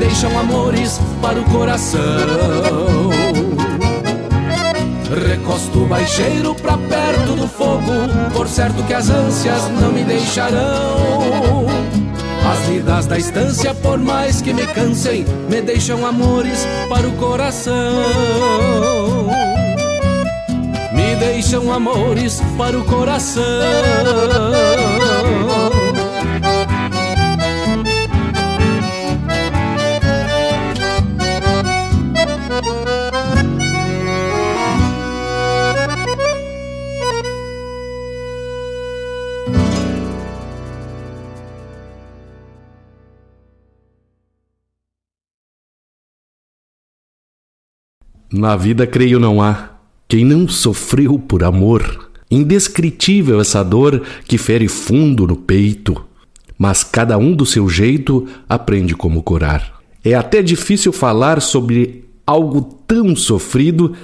deixam amores para o coração. Recosto baixeiro pra perto do fogo, por certo que as ânsias não me deixarão. As lidas da estância, por mais que me cansem, me deixam amores para o coração. Me deixam amores para o coração. Na vida, creio, não há quem não sofreu por amor. Indescritível essa dor que fere fundo no peito, mas cada um do seu jeito aprende como curar. É até difícil falar sobre algo tão sofrido,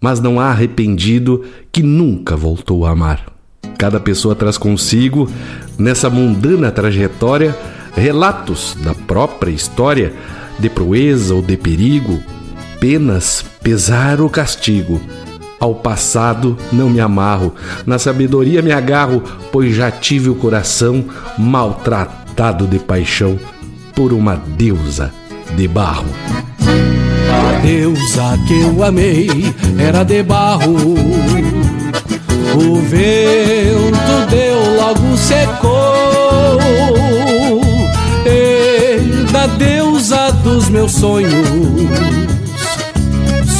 mas não há arrependido que nunca voltou a amar. Cada pessoa traz consigo, nessa mundana trajetória, relatos da própria história, de proeza ou de perigo, penas, pesar ou castigo. Ao passado não me amarro, na sabedoria me agarro, pois já tive o coração maltratado de paixão por uma deusa de barro. A deusa que eu amei era de barro. O vento deu, logo secou. E da deusa dos meus sonhos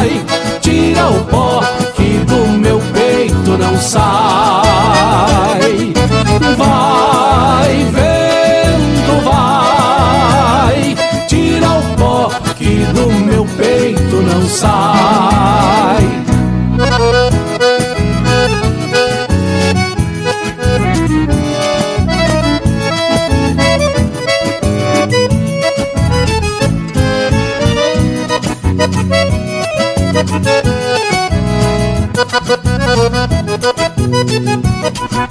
vai, tira o pó que do meu peito não sai.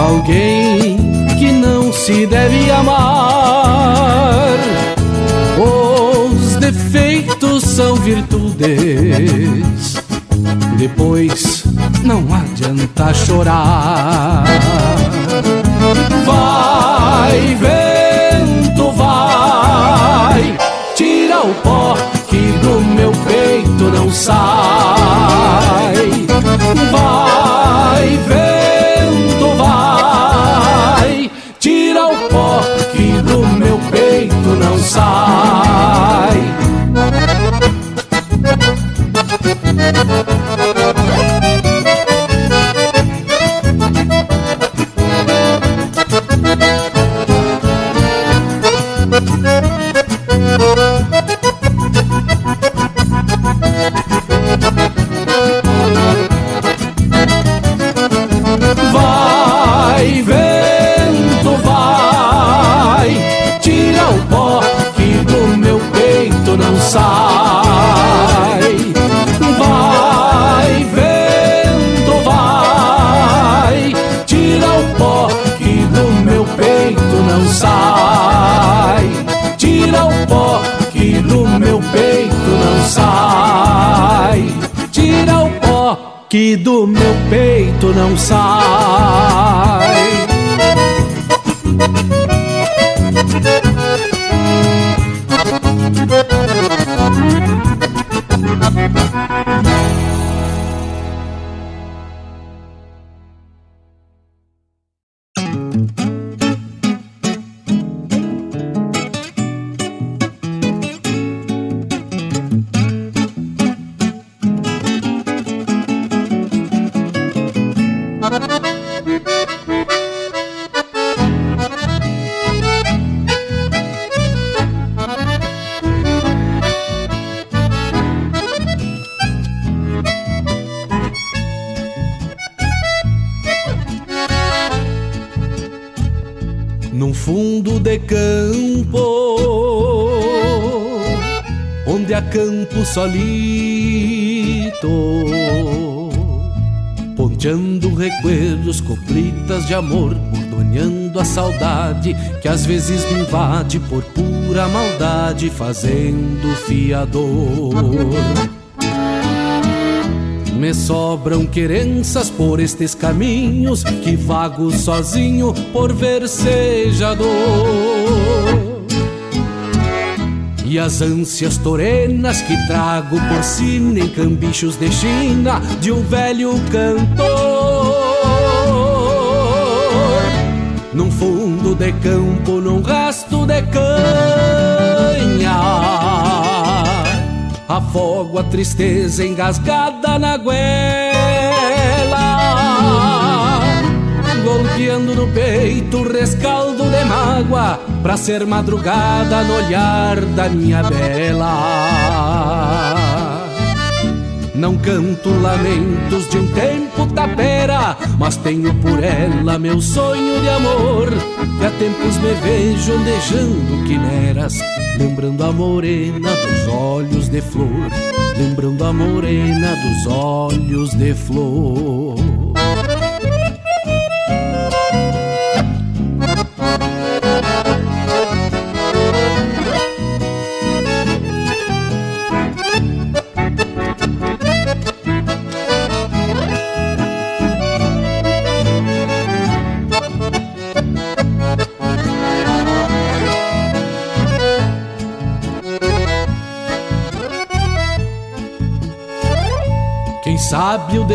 alguém que não se deve amar. Os defeitos são virtudes, depois não adianta chorar. Vai, vento, vai, tira o pó que do meu peito não sai. Vai, vezes me invade por pura maldade, fazendo fiador. Me sobram querenças por estes caminhos que vago sozinho por versejador. E as ânsias torenas que trago por sina em cambichos de China de um velho cantor. Num fundo de campo, num rasto de canha. Afogo a tristeza engasgada na goela Golpeando no peito o rescaldo de mágoa Pra ser madrugada no olhar da minha bela. Não canto lamentos de um tempo mas tenho por ela meu sonho de amor. Que há tempos me vejo andejando quimeras, lembrando a morena dos olhos de flor, lembrando a morena dos olhos de flor.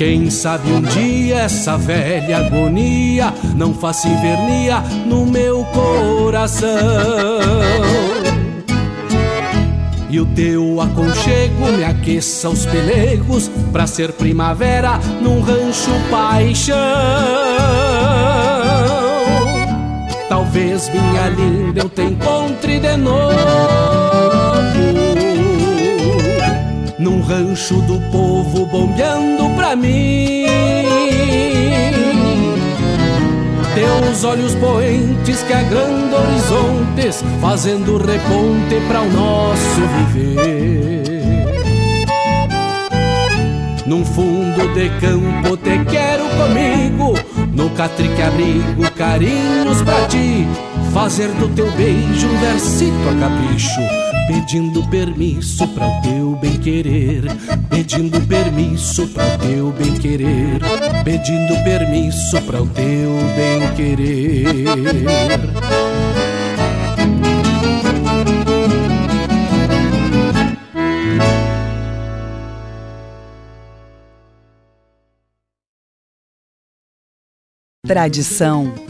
Quem sabe um dia essa velha agonia não faça invernia no meu coração. E o teu aconchego me aqueça os pelegos pra ser primavera num rancho paixão. Talvez minha linda eu te encontre de novo num rancho do povo bombeando mim. Teus olhos poentes que agrandam horizontes, fazendo reponte para o nosso viver. Num fundo de campo te quero comigo, no catrique abrigo carinhos pra ti, fazer do teu beijo um versito a capricho pedindo permisso para o teu bem querer, pedindo permisso para o teu bem querer, pedindo permisso para o teu bem querer. Tradição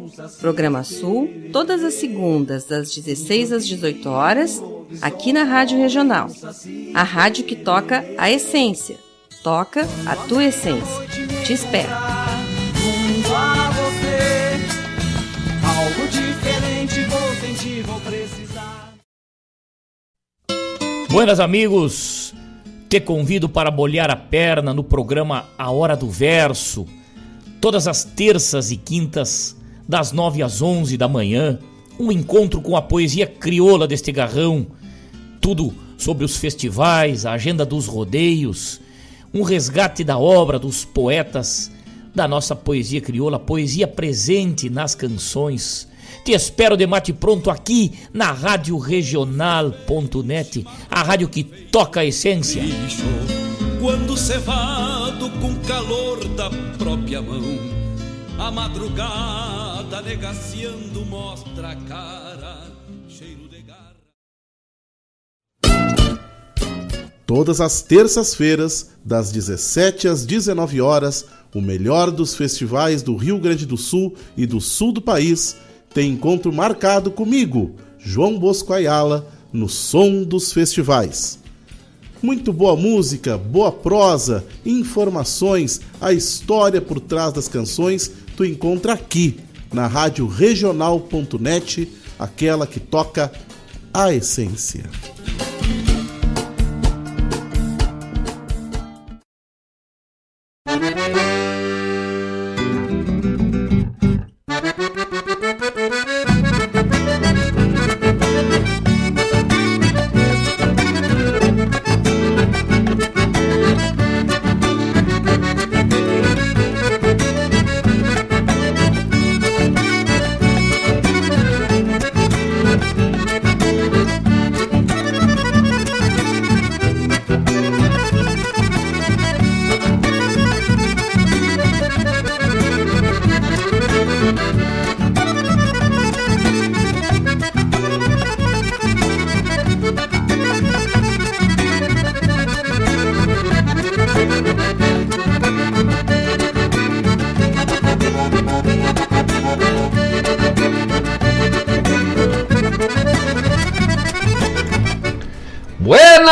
Programa Sul, todas as segundas, das 16 às 18 horas, aqui na Rádio Regional. A rádio que toca a essência. Toca a tua essência. Te espero. Buenas amigos, te convido para bolhar a perna no programa A Hora do Verso, todas as terças e quintas, das 9 às 11 da manhã, um encontro com a poesia crioula deste garrão, tudo sobre os festivais, a agenda dos rodeios, um resgate da obra dos poetas da nossa poesia crioula, poesia presente nas canções. Te espero de mate pronto aqui na Rádio Regional.net, a rádio que toca a essência. Quando cevado com calor da própria mão, a madrugada negaciando mostra a cara, cheiro de garra. Todas as terças-feiras, das 17 às 19 horas, o melhor dos festivais do Rio Grande do Sul e do sul do país tem encontro marcado comigo, João Bosco Ayala, no Som dos Festivais. Muito boa música, boa prosa, informações, a história por trás das canções tu encontra aqui na rádio regional.net, aquela que toca a essência.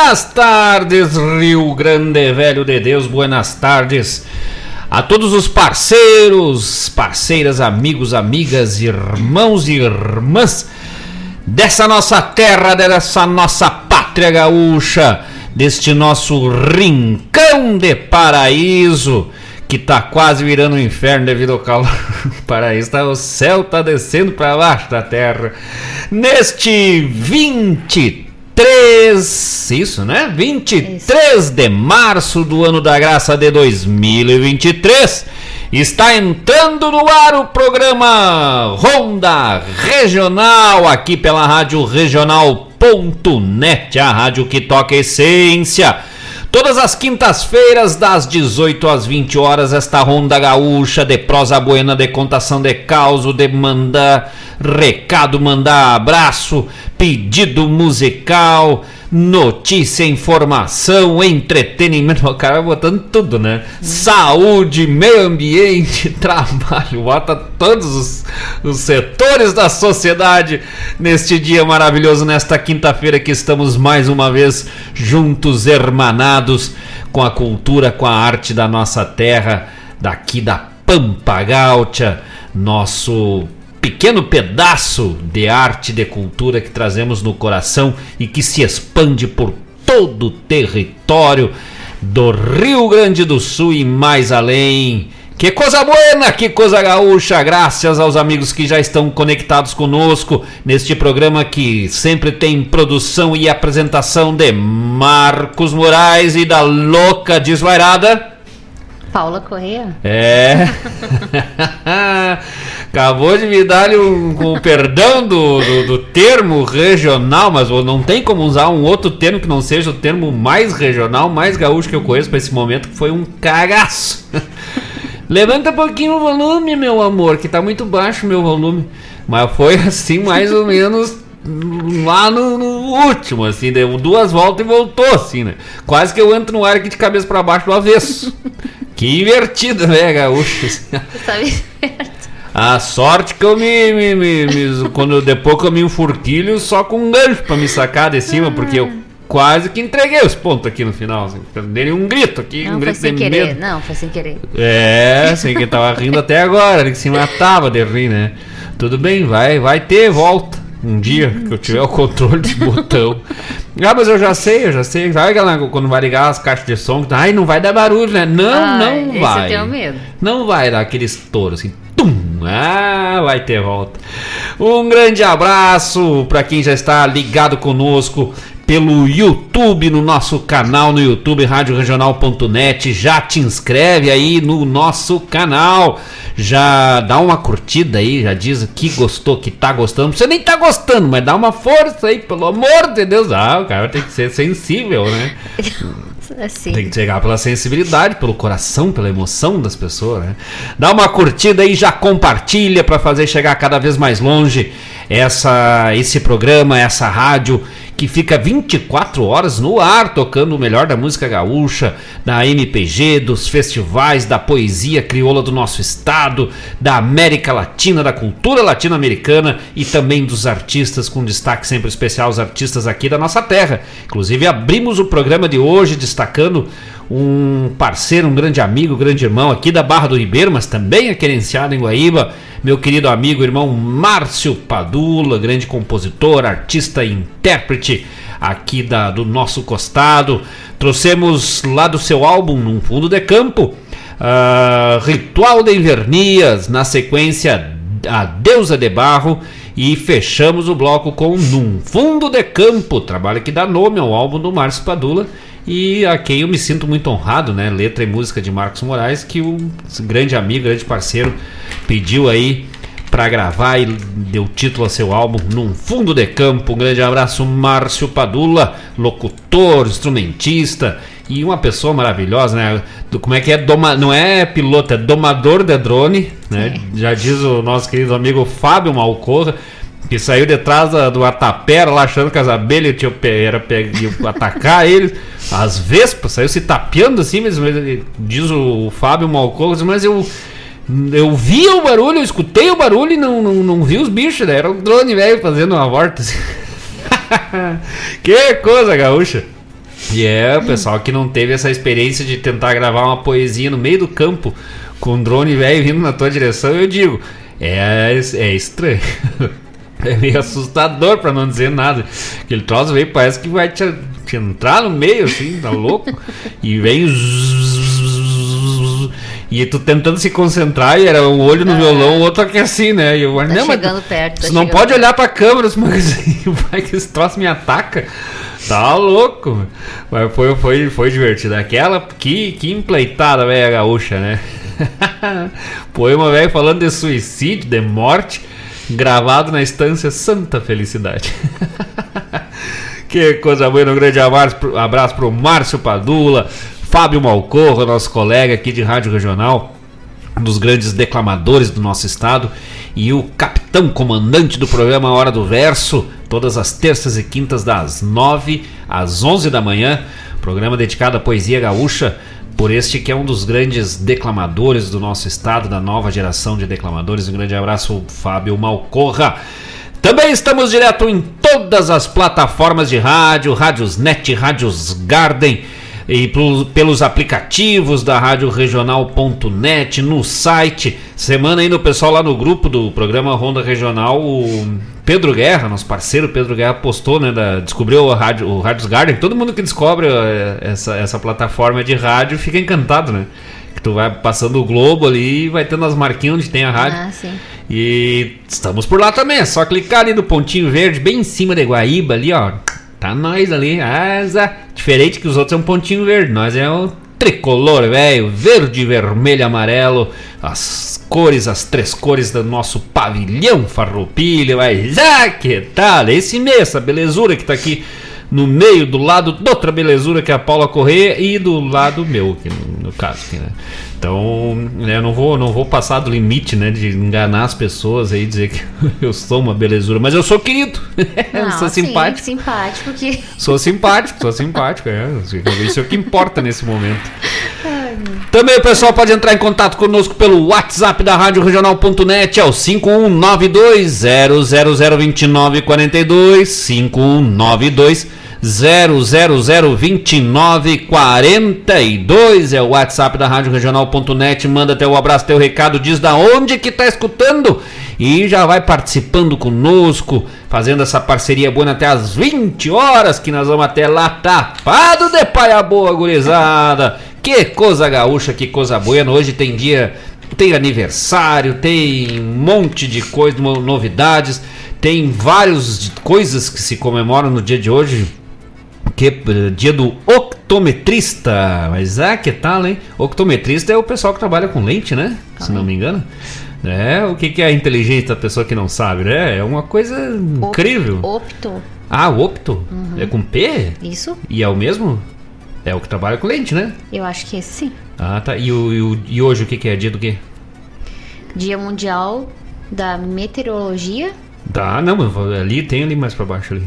Buenas tardes, Rio Grande Velho de Deus, buenas tardes a todos os parceiros, parceiras, amigos, amigas, irmãos e irmãs dessa nossa terra, dessa nossa pátria gaúcha, deste nosso rincão de paraíso que tá quase virando um inferno devido ao calor. Paraíso tá, o céu tá descendo para baixo da terra. Neste 23 23, isso, né? 23 isso. de março do ano da graça de 2023. Está entrando no ar o programa Ronda Regional aqui pela Rádio Regional.net, a rádio que toca essência. Todas as quintas-feiras, das 18 às 20 horas, esta ronda gaúcha de prosa buena, de contação de causo, de mandar recado, mandar abraço, pedido musical, notícia, informação, entretenimento, o cara botando tudo, né? Saúde, meio ambiente, trabalho, bota todos os, os setores da sociedade neste dia maravilhoso, nesta quinta-feira que estamos mais uma vez juntos, hermanados com a cultura, com a arte da nossa terra, daqui da Pampa nosso pequeno pedaço de arte, de cultura que trazemos no coração e que se expande por todo o território do Rio Grande do Sul e mais além. Que coisa boa, que coisa gaúcha, graças aos amigos que já estão conectados conosco neste programa que sempre tem produção e apresentação de Marcos Moraes e da Louca Desvairada. Paula Correia? É. Acabou de me dar um, o perdão do, do, do, termo regional, mas não tem como usar um outro termo que não seja o termo mais regional, mais gaúcho que eu conheço para esse momento, que foi um cagaço. Levanta um pouquinho o volume, meu amor, que tá muito baixo o meu volume. Mas foi assim, mais ou menos lá no, no, último, assim, deu duas voltas e voltou, assim, né? Quase que eu entro no ar aqui de cabeça para baixo do avesso. Que invertido, né, gaúcho? A sorte que eu me, me, me, me, quando depois que eu me enfurquilho só com um gancho para me sacar de cima, porque eu quase que entreguei os pontos aqui no final, assim, dele um grito aqui, não, um grito sem querer. Medo. Não, foi sem querer. É, assim que tava rindo até agora, ele que se matava de rir, né? Tudo bem, vai, vai ter volta um dia que eu tiver o controle de botão. Ah, mas eu já sei, eu já sei. Sabe aquela quando vai ligar as caixas de som? Ai, não vai dar barulho, né? Não, ah, não esse vai. Eu tenho medo. Não vai dar aquele estouro assim. Tum! Ah, vai ter volta. Um grande abraço para quem já está ligado conosco pelo YouTube, no nosso canal no YouTube, radioregional.net. Já te inscreve aí no nosso canal. Já dá uma curtida aí, já diz que gostou, que tá gostando. Você nem tá gostando, mas dá uma força aí, pelo amor de Deus. Ah, o cara tem que ser sensível, né? Assim. Tem que chegar pela sensibilidade, pelo coração, pela emoção das pessoas, né? Dá uma curtida aí, já compartilha para fazer chegar cada vez mais longe essa esse programa, essa rádio que fica 24 horas no ar tocando o melhor da música gaúcha, da MPG, dos festivais, da poesia crioula do nosso estado, da América Latina, da cultura latino-americana e também dos artistas com destaque sempre especial os artistas aqui da nossa terra. Inclusive abrimos o programa de hoje destacando um parceiro, um grande amigo, grande irmão aqui da Barra do Ribeiro, mas também é querenciado em Guaíba, meu querido amigo, irmão Márcio Padula, grande compositor, artista e intérprete aqui da, do nosso costado. Trouxemos lá do seu álbum, Num Fundo de Campo, uh, Ritual de Invernias, na sequência A Deusa de Barro. E fechamos o bloco com Num Fundo de Campo, trabalho que dá nome ao álbum do Márcio Padula e a quem eu me sinto muito honrado, né? Letra e música de Marcos Moraes, que o grande amigo, grande parceiro, pediu aí para gravar e deu título ao seu álbum Num Fundo de Campo. Um grande abraço, Márcio Padula, locutor, instrumentista e uma pessoa maravilhosa, né? Como é que é? Doma, não é piloto, é domador de drone, né? Já diz o nosso querido amigo Fábio Malcorra que saiu de trás do Atapera lá achando que as abelhas tinham, era, iam atacar ele. As vespas, saiu se tapeando assim, mas diz o Fábio Malcouros, mas eu. Eu vi o barulho, eu escutei o barulho e não, não, não vi os bichos, né? Era um drone velho fazendo uma volta. Assim. que coisa gaúcha! E é o pessoal que não teve essa experiência de tentar gravar uma poesia no meio do campo com um drone velho vindo na tua direção, eu digo, é, é estranho. É meio assustador, pra não dizer nada. Aquele troço veio, parece que vai te, te entrar no meio, assim, tá louco? E vem. E tu tentando se concentrar, e era um olho no violão, o outro aqui assim, né? E eu, tá não, chegando mas, perto. Tá você não pode olhar pra câmera, mas vai que esse troço me ataca. Tá louco. Mas foi, foi, foi divertido. Aquela, que, que empleitada, velho, gaúcha, né? Poema, velho, falando de suicídio, de morte gravado na estância Santa Felicidade. que coisa boa, um grande abraço, para o Márcio Padula, Fábio Malcorro, nosso colega aqui de Rádio Regional, um dos grandes declamadores do nosso estado, e o capitão comandante do programa Hora do Verso, todas as terças e quintas das 9 às 11 da manhã, programa dedicado à poesia gaúcha por este que é um dos grandes declamadores do nosso estado, da nova geração de declamadores. Um grande abraço, Fábio Malcorra. Também estamos direto em todas as plataformas de rádio, Rádios Net, Rádios Garden e pelos aplicativos da Rádio Regional.net, no site. Semana ainda o pessoal lá no grupo do programa Ronda Regional, o Pedro Guerra, nosso parceiro Pedro Guerra, postou, né? Da, descobriu o rádio, o Rádios Garden. Todo mundo que descobre eh, essa, essa plataforma de rádio fica encantado, né? Que tu vai passando o globo ali e vai tendo as marquinhas onde tem a rádio. Ah, sim. E estamos por lá também, é só clicar ali no pontinho verde, bem em cima de Guaíba ali, ó. Tá nós ali, asa. Diferente que os outros é um pontinho verde, nós é o tricolor, velho, verde, vermelho, amarelo, as cores, as três cores do nosso pavilhão farroupilha, mas ah, que tal? Esse mesmo, essa belezura que tá aqui no meio, do lado de outra belezura que é a Paula Correia e do lado meu, que no, no caso, aqui, né? Então, né, eu não vou, não vou passar do limite, né, de enganar as pessoas aí, dizer que eu sou uma belezura, mas eu sou querido. Não, sou sim, simpático. simpático que... Sou simpático, sou simpático, é. Isso é o que importa nesse momento. Também o pessoal pode entrar em contato conosco pelo WhatsApp da Rádio Regional.net, é o 5192-0002942, 5192 0002942 é o WhatsApp da Rádio Regional.net. Manda teu abraço, teu recado, diz da onde que tá escutando e já vai participando conosco, fazendo essa parceria boa até as 20 horas que nós vamos até lá tapado de paia boa, gurizada. Que coisa gaúcha, que coisa boa. Hoje tem dia tem aniversário, tem um monte de coisas, novidades, tem várias coisas que se comemoram no dia de hoje, que é dia do optometrista. Mas ah, que tal, hein? Optometrista é o pessoal que trabalha com lente, né? Se não me engano. É, o que, que é a inteligência da pessoa que não sabe, né? É uma coisa incrível. Opto. Ah, opto? Uhum. É com P? Isso. E é o mesmo? É o que trabalha com lente, né? Eu acho que esse sim. Ah, tá. E, o, e, o, e hoje o que, que é? Dia do quê? Dia Mundial da Meteorologia. Tá, não, mas ali tem ali mais pra baixo ali.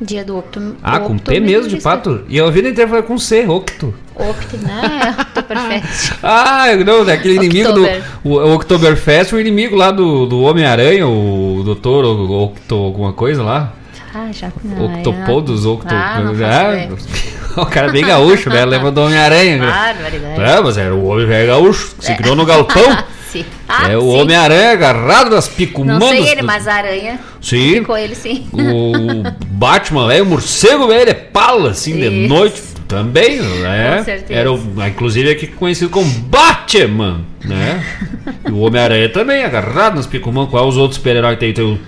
Dia do Octo. Ah, com P mesmo de pato? E a vida inteira foi com C, Octo. Octo, né? Oktoberfest. ah, não, daquele inimigo do. O, Oktoberfest, o inimigo lá do, do Homem-Aranha, o doutor Octo, alguma coisa lá. Ah, já Octopodos, Octo. Ah, é, o cara é bem gaúcho, né? Lembra do Homem-Aranha. Barbaridade. É, mas era o homem velho gaúcho, se criou no galpão. sim. Ah, é o Homem-Aranha agarrado nas picumandas. Não sei ele, mas a aranha. Sim. Ficou ele, sim. O Batman, é o morcego, velho, ele é pala, assim, Isso. de noite. Também, né? Com certeza. Era inclusive aqui conhecido como Batman, né? e o Homem-Aranha também, agarrado nas picumandas. Qual os outros super-heróis que tem? Tem o,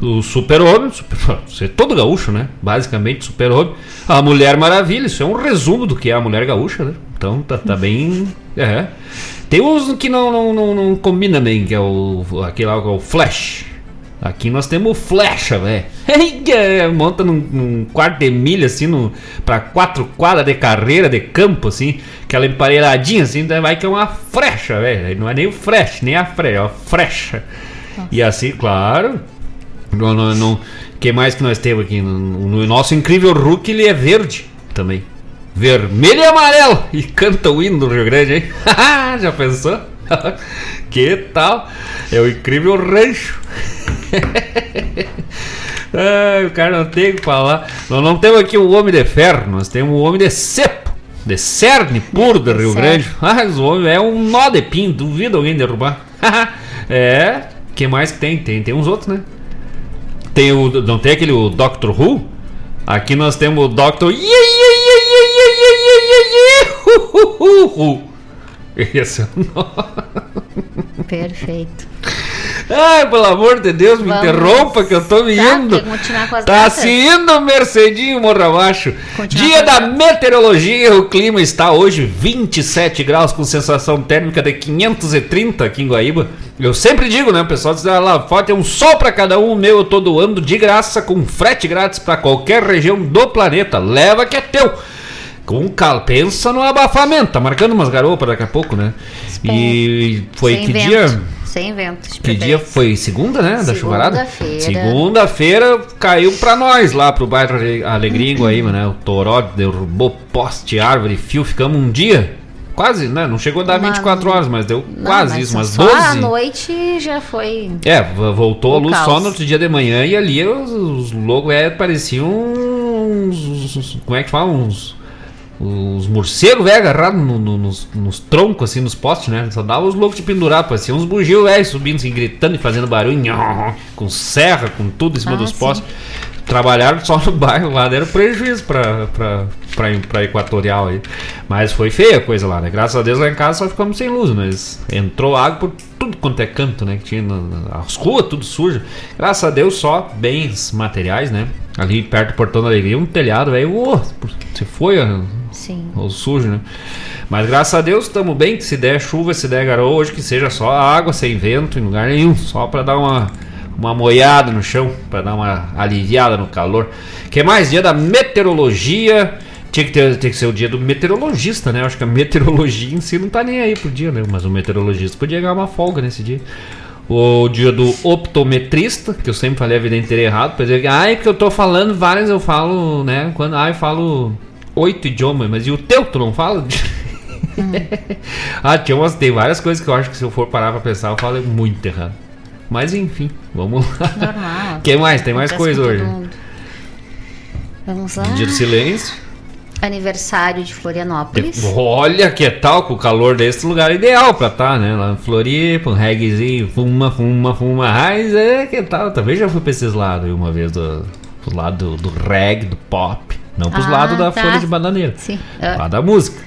o Super-Homem, super, você é todo gaúcho, né? Basicamente, Super-Homem. A Mulher Maravilha, isso é um resumo do que é a Mulher Gaúcha, né? Então tá, tá bem. É. Tem uns que não, não, não, não combina bem, que é o. aquele lá, que é o Flash. Aqui nós temos flecha, velho. Monta num, num, quarto de milha, assim, no, pra quatro quadras de carreira, de campo, assim. Aquela emparelhadinha, assim, vai que é uma frecha, velho. Não é nem o flash, nem a frecha, é a frecha. Nossa. E assim, claro. No, no, que mais que nós temos aqui? No, no nosso incrível Hulk, ele é verde também vermelho e amarelo e canta o hino do Rio Grande, hein? Já pensou? que tal? É o incrível rancho. O cara não tem o que falar. Nós não temos aqui o homem de ferro, nós temos o homem de cepo, de cerne puro do Rio Grande. Ah, os homens é um nó de pin, duvido alguém derrubar. é, que mais que tem? Tem, tem uns outros, né? Tem o, não tem aquele o Doctor Who? Aqui nós temos o Doctor. Esse é o nome. Perfeito. Ai, pelo amor de Deus, me Vamos. interrompa que eu tô me tá, indo. Tá se indo Mercedinho morra abaixo. Dia da meteorologia, o clima está hoje 27 graus com sensação térmica de 530 aqui em Guaíba. Eu sempre digo, né, pessoal diz ah, lá, forte é um sol para cada um, o meu eu tô doando de graça com frete grátis para qualquer região do planeta. Leva que é teu. Com cal, pensa no abafamento, tá marcando umas garopas daqui a pouco, né? E foi Sem que vento. dia? Sem vento. Que dia foi? Segunda, né? Da chuvarada? Segunda-feira. Segunda-feira caiu pra nós lá pro bairro Alegringo aí, né? O Toró derrubou poste, árvore, fio, ficamos um dia. Quase, né? Não chegou a dar Uma... 24 horas, mas deu não, quase mas isso, umas só 12. à noite já foi. É, voltou a luz caos. só no outro dia de manhã e ali os, os logos é, pareciam uns. Como é que fala? Uns os morcegos, velho, agarrados no, no, nos, nos, troncos, assim, nos postes, né? Só dava os loucos de pendurar, parecia uns bugios, velho, subindo, assim, gritando e fazendo barulho, com serra, com tudo em cima ah, dos postes. Trabalharam só no bairro lá, deram prejuízo pra, pra, pra, pra Equatorial aí. Mas foi feia a coisa lá, né? Graças a Deus lá em casa só ficamos sem luz, mas entrou água por tudo quanto é canto, né? Que tinha as ruas, tudo sujo. Graças a Deus só bens materiais, né? Ali perto do Portão da Alegria, um telhado, velho, oh, se foi, Sim. Ou sujo, né? Mas graças a Deus estamos bem, se der chuva, se der garoa, hoje que seja só água, sem vento, em lugar nenhum, só para dar uma uma moiada no chão, para dar uma aliviada no calor. Que mais? Dia da meteorologia. Tinha que, ter, tinha que ser o dia do meteorologista, né? Acho que a meteorologia em si não tá nem aí pro dia, né? Mas o meteorologista podia ganhar uma folga nesse dia. O dia do optometrista, que eu sempre falei a vida inteira errado, pois é, ai, porque eu tô falando várias, eu falo, né? Quando, ai, falo oito idiomas, mas e o teu tu não fala? Hum. ah, tinha umas, tem várias coisas que eu acho que se eu for parar pra pensar, eu falo muito errado. Mas enfim, vamos lá. Normal. que mais? Tem mais coisa hoje? Vamos lá. Dia do silêncio. Aniversário de Florianópolis. Olha que tal, com o calor desse lugar ideal pra estar, tá, né? Lá em Floripa, um reggaezinho, fuma, fuma, fuma, raiz, é que tal. Também já fui pra esses lados uma vez, do, do lado do, do reggae, do pop. Não pros ah, lados da tá. folha de bananeira. Sim. Uh. Lá da música.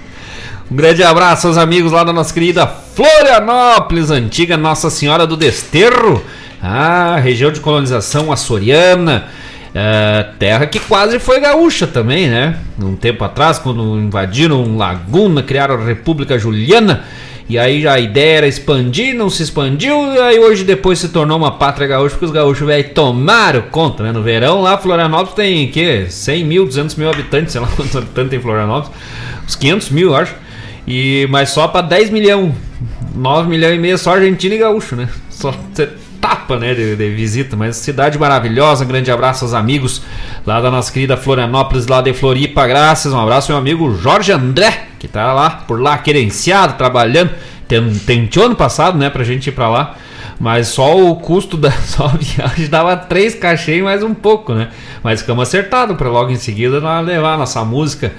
Um grande abraço aos amigos lá da nossa querida Florianópolis, antiga Nossa Senhora do Desterro. Ah, região de colonização açoriana. É, terra que quase foi gaúcha também, né? Um tempo atrás, quando invadiram Laguna, criaram a República Juliana. E aí a ideia era expandir, não se expandiu, e aí hoje depois se tornou uma pátria gaúcha, porque os gaúchos velho tomaram conta, né? No verão lá, Florianópolis tem que 100 mil, 200 mil habitantes, sei lá quantos habitantes tem Florianópolis, uns 500 mil, acho. E, mas só para 10 milhões, 9 milhões e meio só argentino e gaúcho, né? Só tapa né, de, de, visita, mas cidade maravilhosa. Um grande abraço aos amigos lá da nossa querida Florianópolis, lá de Floripa, graças. Um abraço meu amigo Jorge André, que tá lá por lá, querenciado, trabalhando. Tentou ano passado, né, pra gente ir pra lá. Mas só o custo da só viagem dava três cachê mais um pouco, né? Mas ficamos acertados para logo em seguida nós levar nossa música,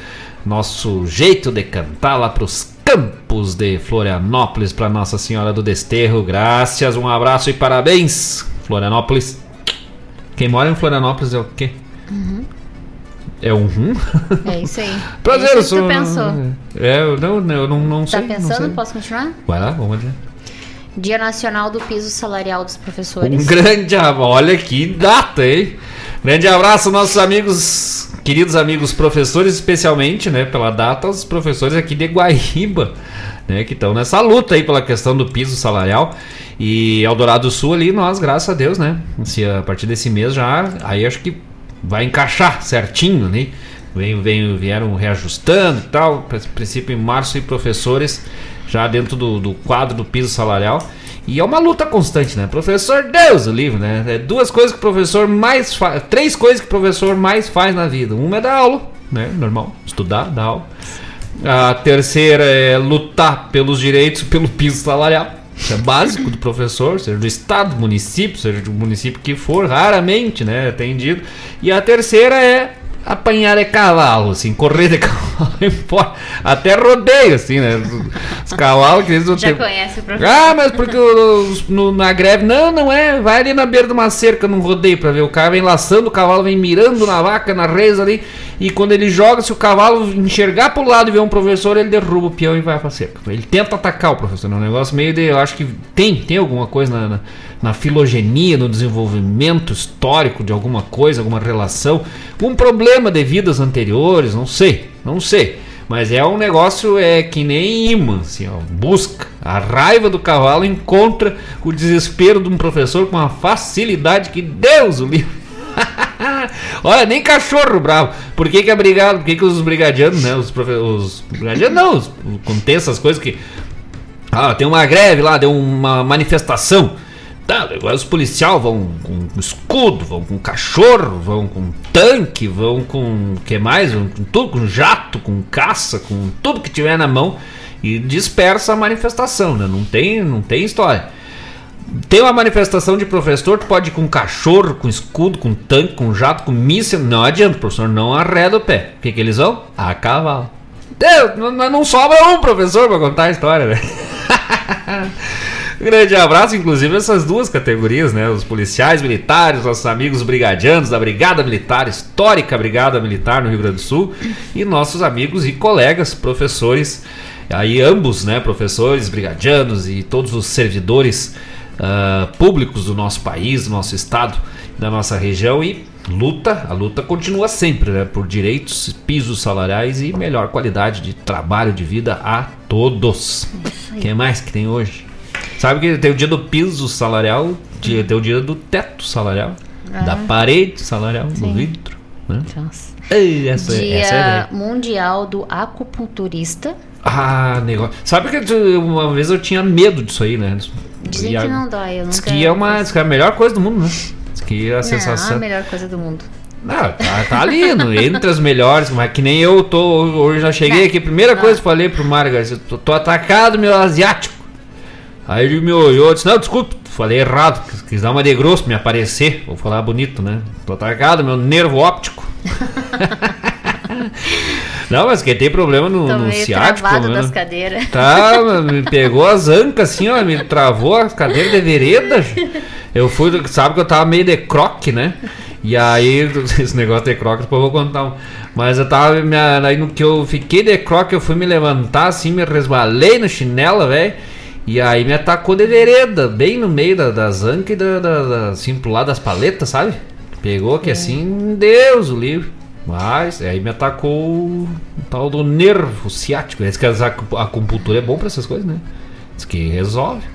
nosso jeito de cantar lá pros campos de Florianópolis para Nossa Senhora do Desterro. Graças, um abraço e parabéns, Florianópolis. Quem mora em Florianópolis é o quê? Uhum. É um rum? É isso aí. Prazer, é isso que sou. tu pensou. É, eu não, eu não, não Tá sei. não pensando? sei. Posso continuar? Vai lá, vamos ver. Dia Nacional do Piso Salarial dos Professores. Um grande abraço. Olha que data, hein? Grande abraço, nossos amigos, queridos amigos professores, especialmente, né, pela data, os professores aqui de Guaíba, né, que estão nessa luta aí pela questão do piso salarial. E Eldorado do Sul ali, nós, graças a Deus, né? Se a partir desse mês já, aí acho que vai encaixar certinho, né? Vem, vem, vieram reajustando e tal. Princípio, em março, e professores já dentro do, do quadro do piso salarial. E é uma luta constante, né? Professor, Deus o livro, né? É duas coisas que o professor mais faz. Três coisas que o professor mais faz na vida. Uma é dar aula, né? Normal. Estudar, dar aula. A terceira é lutar pelos direitos, pelo piso salarial. Isso é básico do professor, seja do estado, do município, seja do município que for, raramente, né? Atendido. E a terceira é apanhar de cavalo, assim, correr de cavalo embora. Até rodeio, assim, né? Os cavalos que eles não Já têm- conhece o professor? ah, mas porque os- no- na greve. Não, não é. Vai ali na beira de uma cerca num rodeio pra ver. O cara vem laçando o cavalo, vem mirando na vaca, na reza ali. E quando ele joga, se o cavalo enxergar pro lado e ver um professor, ele derruba o peão e vai pra cerca. Ele tenta atacar o professor. É um negócio meio de. Eu acho que tem, tem alguma coisa na, na, na filogenia, no desenvolvimento histórico de alguma coisa, alguma relação. Um problema de vidas anteriores, não sei. Não sei. Mas é um negócio é que nem imã, assim, ó, busca. A raiva do cavalo encontra o desespero de um professor com uma facilidade que Deus o livre. Olha, nem cachorro bravo. Por que, que é brigado? Por que, que os brigadianos, né? Os, os brigadianos não, os... essas coisas que. Ah, tem uma greve lá, deu uma manifestação. Agora os policiais vão com escudo, vão com cachorro, vão com tanque, vão com que mais? Vão com tudo, com jato, com caça, com tudo que tiver na mão e dispersa a manifestação, né? Não tem, não tem história. Tem uma manifestação de professor, tu pode ir com cachorro, com escudo, com tanque, com jato, com míssil, não adianta, o professor não arreda o pé. O que, que eles vão? A cavalo. Deus, não, não sobra um professor pra contar a história, né? Grande abraço, inclusive, essas duas categorias, né? Os policiais militares, nossos amigos brigadianos da Brigada Militar, histórica Brigada Militar no Rio Grande do Sul, e nossos amigos e colegas, professores, aí ambos, né? Professores, brigadianos e todos os servidores ah, públicos do nosso país, do nosso estado, da nossa região e luta, a luta continua sempre, né? Por direitos, pisos salariais e melhor qualidade de trabalho, de vida a todos. O que mais que tem hoje? Sabe que tem o dia do piso salarial, dia- tem o dia do teto salarial, da parede salarial, do Sim. vidro. Né? Nossa. Ei, essa, Dia essa é. Mundial do Acupunturista. Ah, negócio. Sabe que uma vez eu tinha medo disso aí, né? Dizem que não dói. Eu Diz que é uma, diz que é a melhor coisa do mundo, né? Diz que a Não, sensação. a melhor coisa do mundo. Não, tá, tá ali, no, entre as melhores, mas que nem eu tô. Hoje já cheguei Não. aqui, primeira Não. coisa que eu falei pro Mário Garcia, tô, tô atacado, meu asiático. Aí ele me olhou e disse, não, desculpa, falei errado, quis, quis dar uma de grosso me aparecer, vou falar bonito, né? Tô atacado, meu nervo óptico. não, mas quem tem problema no, Tô no ciático, né? das cadeiras. Tá, me pegou as ancas assim, ó, me travou as cadeiras de vereda. Eu fui, sabe que eu tava meio de croque, né? E aí, esse negócio de croque, depois eu vou contar um. Mas eu tava. Minha, aí no que eu fiquei de croque, eu fui me levantar assim, me resbalei no chinelo, velho. E aí me atacou de vereda, bem no meio da, das ancas e da, da, da, assim, pro lado das paletas, sabe? Pegou que assim, Deus o livre. Mas aí me atacou o tal do nervo ciático. Diz que a acupuntura é bom pra essas coisas, né? Diz que resolve.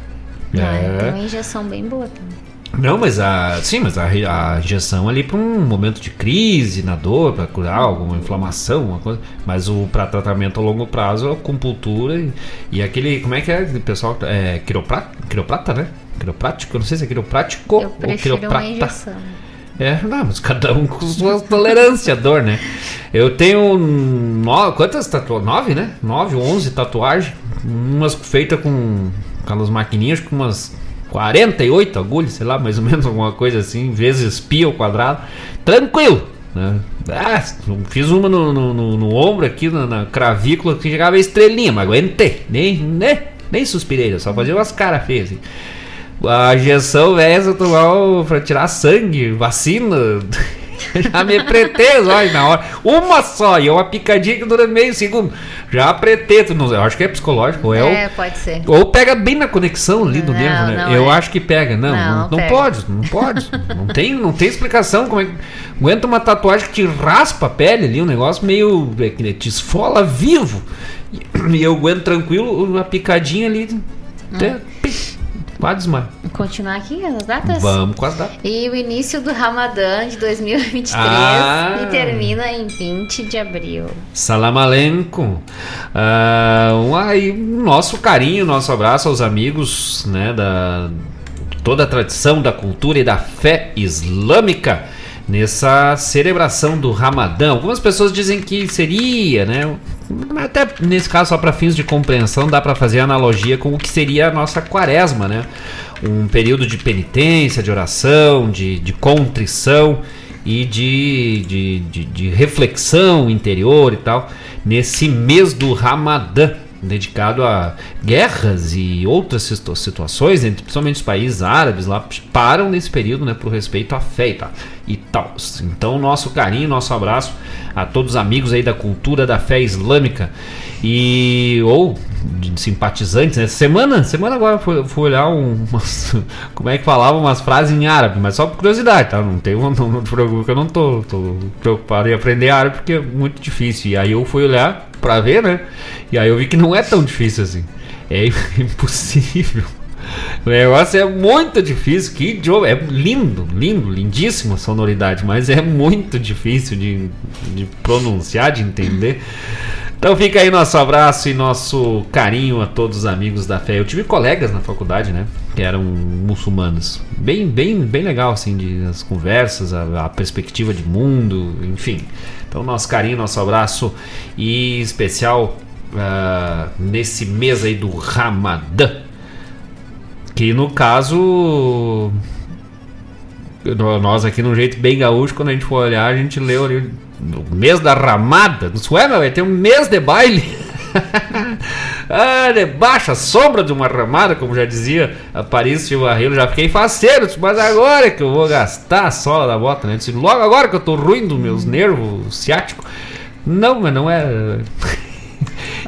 Ah, é. tem uma injeção bem boa também. Não, mas a. Sim, mas a, a injeção ali para um momento de crise, na dor, para curar alguma inflamação, uma coisa. Mas o para tratamento a longo prazo, a acupuntura e, e aquele. Como é que é? Pessoal. É, quiroprata, quiroprata, né? Quiroprático? Eu não sei se é quiroprático Eu ou quiroprata. injeção. É, não, mas cada um com sua tolerância à dor, né? Eu tenho nove, quantas tatuagens? Nove, né? Nove onze tatuagens. Umas feitas com aquelas maquininhas com umas 48 agulhas, sei lá, mais ou menos alguma coisa assim, vezes pi ao quadrado. Tranquilo, né? Ah, fiz uma no, no, no- no ombro aqui, na, na cravícula, que chegava a estrelinha, mas aguentei. Nem, nem, nem suspirei, só fazia umas caras feias assim. A injeção essa tomar o- pra tirar sangue, vacina. Já me apretei os olhos na hora. Uma só, e é uma picadinha que dura meio segundo. Já apretei, tu não, eu acho que é psicológico. É, o- É, pode ser. ou pega bem na conexão ali do Não, nervo, né? eu é. acho que pega. Não, Não, não, pega. pode, não pode. não, tem, não tem explicação. Como é que. Aguenta uma tatuagem que te raspa a pele ali, um negócio meio. é, que te esfola vivo. E, eu aguento tranquilo, uma picadinha ali. Até, pim, quase desmaio. Continuar aqui as datas? Vamos com as datas. E o início do Ramadã de 2023 Ah. e termina em 20 de abril. Salam aleikum. Ah, um, aí, nosso carinho, nosso abraço aos amigos, né, da toda a tradição da cultura e da fé islâmica nessa celebração do Ramadã. Algumas pessoas dizem que seria, né, até nesse caso só para fins de compreensão dá para fazer analogia com o que seria a nossa quaresma, né? Um período de penitência, de oração, de, de contrição e de, de, de, de reflexão interior e tal, nesse mês do Ramadã, dedicado a guerras e outras situ- situações, entre, principalmente os países árabes lá, param nesse período né, por respeito à fé e tal. E tal. Então, nosso carinho, nosso abraço a todos os amigos aí da cultura da fé islâmica e ou simpatizantes. Né? Semana, semana agora fui, olhar um- umas, como é que falava umas frases em árabe, mas só por curiosidade, tá? Não tem, não, não eu não tô, tô preocupado em aprender árabe porque é muito difícil. E aí eu fui olhar pra ver, né? E aí eu vi que não é tão difícil assim. É impossível. O negócio é muito difícil, que idioma. É lindo, lindo, lindíssima sonoridade, mas é muito difícil de, de pronunciar, de entender. Então fica aí nosso abraço e nosso carinho a todos os amigos da fé. Eu tive colegas na faculdade, né? Que eram muçulmanos. Bem, bem, bem legal, assim, de, as conversas, a, a perspectiva de mundo, enfim. Então nosso carinho, nosso abraço e especial ah, nesse mês aí do Ramadã. Que no caso. no- Nós aqui, num jeito bem gaúcho, quando a gente for olhar, a gente leu ali. O mês da ramada. Isso é, meu, vai ter um mês de baile. ah, debaixo a sombra de uma ramada, como já dizia a Paris Silvarrilo. Já fiquei faceiro, mas agora que eu vou gastar a sola da bota, né? Disse, Logo agora que eu tô ruim dos meus nervos ciáticos. Não, mas não é.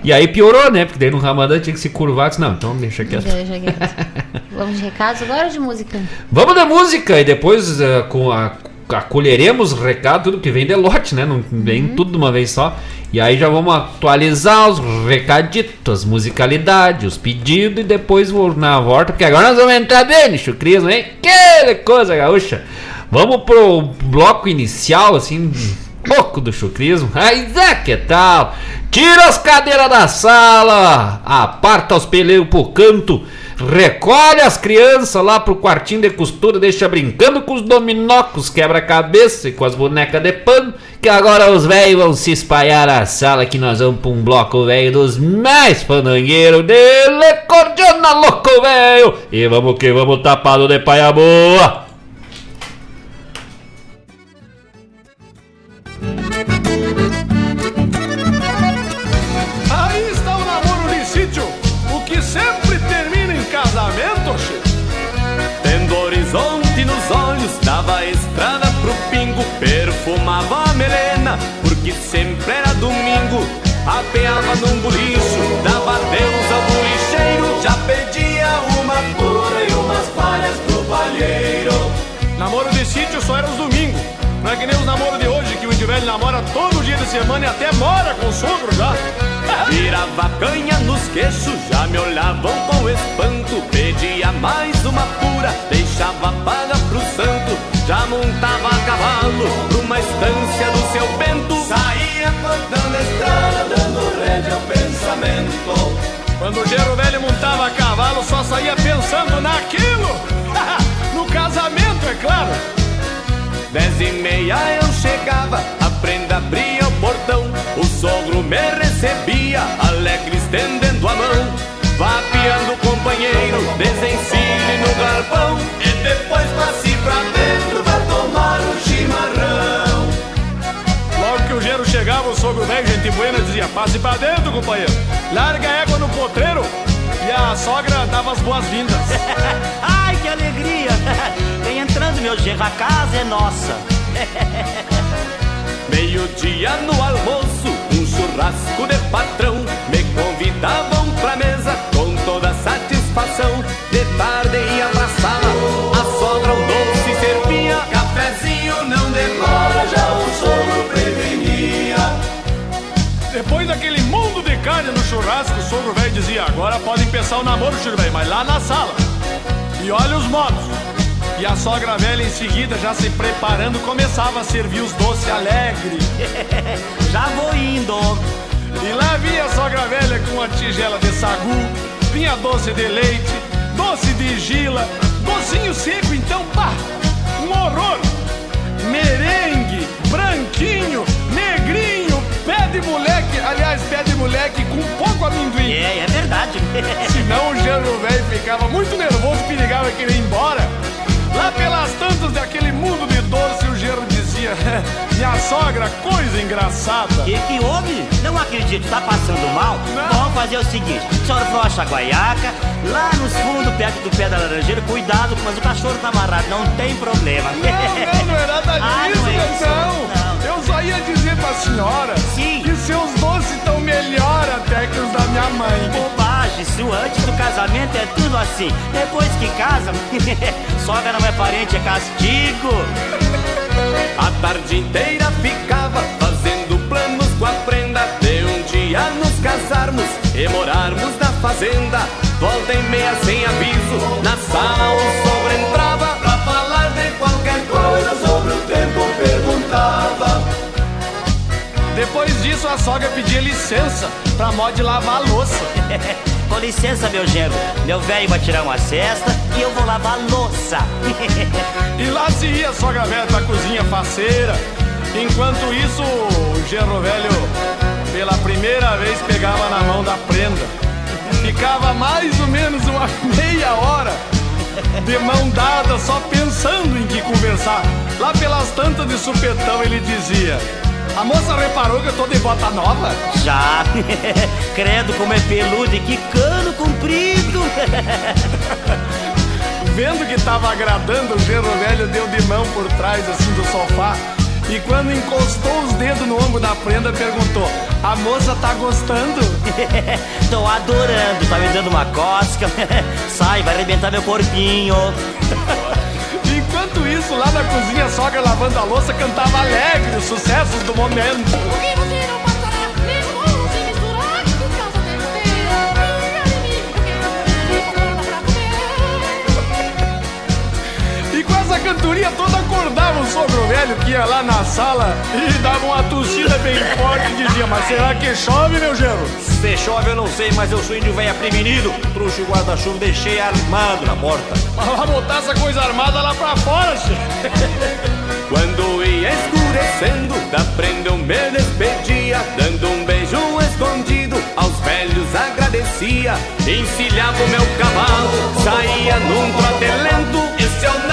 E aí piorou, né? Porque daí no Ramadã tinha que se curvar. Disse, não, então deixa quieto. Deixa quieto. Vamos de recados agora ou de música? Vamos de música e depois eh, com a, acolheremos o recado, tudo que vem de lote, né? Não vem tudo de uma vez só. E aí já vamos atualizar os recaditos, as musicalidades, os pedidos e depois vou na volta, porque agora nós vamos entrar bem no chucrismo, hein? Que coisa gaúcha! Vamos pro bloco inicial, assim, um pouco do chucrismo. Aí, Zé, que tal? Tira as cadeiras da sala, aparta os peleiros pro canto, recolhe as crianças lá pro quartinho de costura, deixa brincando com os dominócos, quebra-cabeça e com as bonecas de pano, que agora os velhos vão se espalhar na sala que nós vamos pra um bloco velho dos mais fandangueiros dele, cordiona louco velho! E vamos que vamos tapado de paia boa! Perfumava a melena, porque sempre era domingo. Apeava num bulicho, dava Deus ao bulicheiro. Já pedia uma pura e umas palhas pro palheiro. Namoro de sítio só era os domingos. Não é que nem os namoros de hoje, que o índio velho namora todo dia de semana e até mora com o sogro já. Virava canha nos queixos, já me olhavam com espanto. Pedia mais uma pura, deixava paga pro santo. Já montava cavalo pra uma estância do seu bento. Saía cortando a estrada, dando rédea ao pensamento. Quando o gero velho montava a cavalo, só saía pensando naquilo. no casamento, é claro. Dez e meia eu chegava, a prenda abria o portão. O sogro me recebia, alegre estendendo a mão. Vapeando o companheiro, desencilhe no galpão. E depois passe pra dentro sogro velho, gente buena, dizia: passe pra dentro, companheiro. Larga a égua no potreiro. E a sogra dava as boas-vindas. Ai, que alegria! Vem entrando, meu genro, a casa é nossa. Meio-dia no almoço, um churrasco de patrão. Me convidavam pra mesa com toda satisfação. De tarde ia pra sala, a sogra um doce servia. Cafezinho não demora, Daquele mundo de carne no churrasco, o sogro velho dizia: agora pode empezar o namoro, filho velho, mas lá na sala. E olha os modos. E a sogra velha em seguida, já se preparando, começava a servir os doces alegre. Já vou indo. E lá vinha a sogra velha com a tigela de sagu, vinha doce de leite, doce de gila, docinho seco, então, pá, um horror. Merengue, branquinho, de moleque, aliás, pé de moleque com pouco amendoim. É, é verdade. Senão o gelo velho ficava muito nervoso, perigava querer ir embora. Lá pelas tantas daquele mundo de doce, o Gero dizia: Minha sogra, coisa engraçada. E que houve? Não acredito, tá passando mal? Não. Vamos fazer o seguinte: frocha a guaiaca, lá nos fundos, perto do pé da laranjeira, cuidado, mas o cachorro tá amarrado, não tem problema. Não, não, não é nada Ah, disso, não é isso? não. Eu só ia dizer pra senhora Sim. que seus doces estão melhor até que os da minha mãe. Bobagem, isso antes do casamento é tudo assim. Depois que casa, sogra não é parente, é castigo. A tarde inteira ficava fazendo planos com a prenda de um dia nos casarmos e morarmos na fazenda. Volta e meia sem aviso, na sala o sogro Depois disso, a sogra pedia licença pra mó de lavar a louça. Com licença, meu genro. Meu velho vai tirar uma cesta e eu vou lavar a louça. E lá se ia a sogra velha da cozinha faceira. Enquanto isso, o genro velho, pela primeira vez, pegava na mão da prenda. Ficava mais ou menos uma meia hora de mão dada, só pensando em que conversar. Lá pelas tantas de supetão, ele dizia: A moça reparou que eu tô de bota nova? Já. Credo como é peludo e que cano comprido. Vendo que tava agradando, o genro velho deu de mão por trás assim do sofá. E quando encostou os dedos no ombro da prenda, perguntou: A moça tá gostando? Tô adorando, tá me dando uma cosca. Sai, vai arrebentar meu corpinho. Enquanto isso, lá na cozinha, a sogra lavando a louça cantava alegre os sucessos do momento. Que você não cantoria toda acordava o sogro velho que ia lá na sala e dava uma tossida bem forte e dizia: Mas será que chove, meu gelo? Se chove eu não sei, mas eu sou índio velho prevenido. Trouxe guarda-chuva, deixei armado na porta. Mas lá botar essa coisa armada lá pra fora. Quando ia escurecendo, da prenda eu me despedia, dando um beijo escondido, aos velhos agradecia, encilhava o meu cavalo, saía num trote lento, esse é o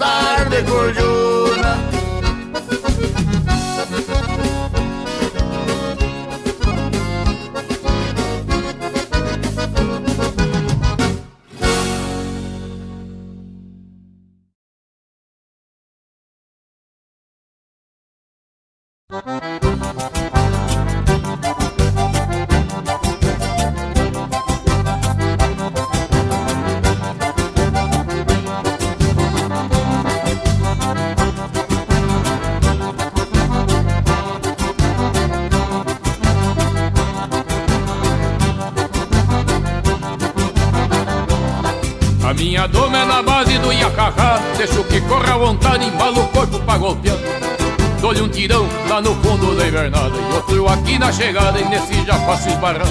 não gostar de na chegada e nesse já faço esbarrar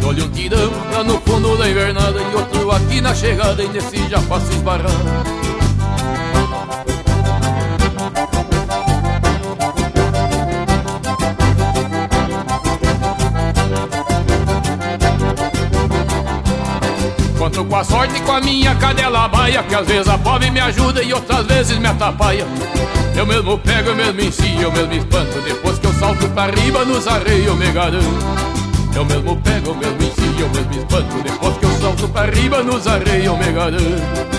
Dou-lhe um tirão lá no fundo da invernada E outro aqui na chegada e nesse já faço esbarrar Conto com a sorte e com a minha cadela baia Que às vezes a pobre me ajuda e outras vezes me atrapalha. Eu mesmo pego, eu mesmo ensino, eu mesmo espanto Depois que salto pra riba nos arreios eu me garanto Eu mesmo pego, eu mesmo ensino, eu mesmo espanto. Depois que eu salto pra riba nos arreios eu me garanto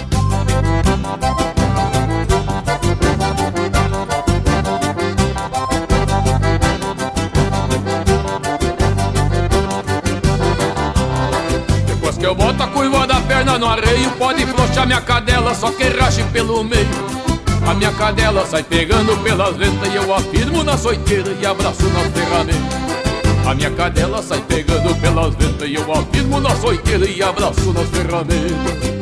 Depois que eu boto a curva da perna no arreio Pode flochar minha cadela, só que rache pelo meio a minha cadela sai pegando pelas ventas e eu afirmo na soiteira e abraço na ferramenta. A minha cadela sai pegando pelas ventas e eu afirmo na soiteira e abraço nas ferramentas.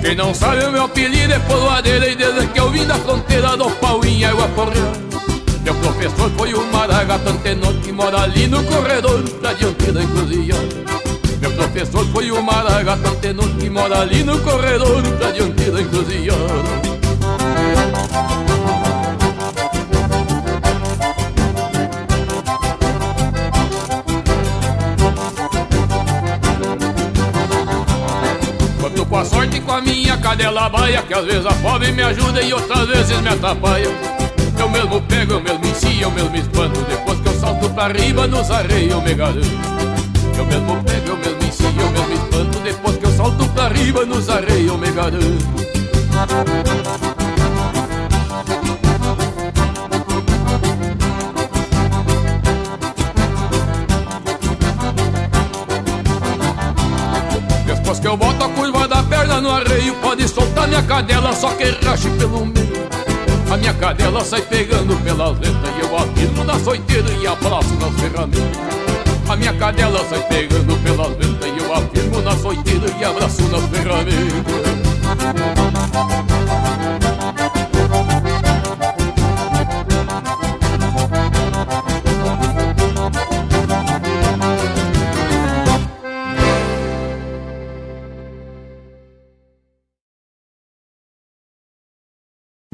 Quem não sabe o meu apelido é povoadeira E desde que eu vim da fronteira do pau em água correndo meu professor foi o Maragato Antenor Que mora ali no corredor da diante da encruzilhada meu professor foi o Maragato Antenor Que mora ali no corredor da diante da encruzilhada Conto com a sorte com a minha cadela baia Que às vezes a fome me ajuda e outras vezes me atrapalha Eu mesmo pego, eu mesmo ensino, eu mesmo espanto Depois que eu salto pra riba nos arreios eu me garanto eu mesmo pego, eu mesmo ensino, eu mesmo espanto. Depois que eu salto pra riba nos arreios eu me garanto Depois que eu boto a curva da perna no arreio Pode soltar minha cadela, só que rache pelo meio A minha cadela sai pegando pelas letras E eu afirmo na soiteira e abraço nas ferramentas a minha cadela sai pegando pelas ventas E eu afirmo na soiteira e abraço nas ferramentas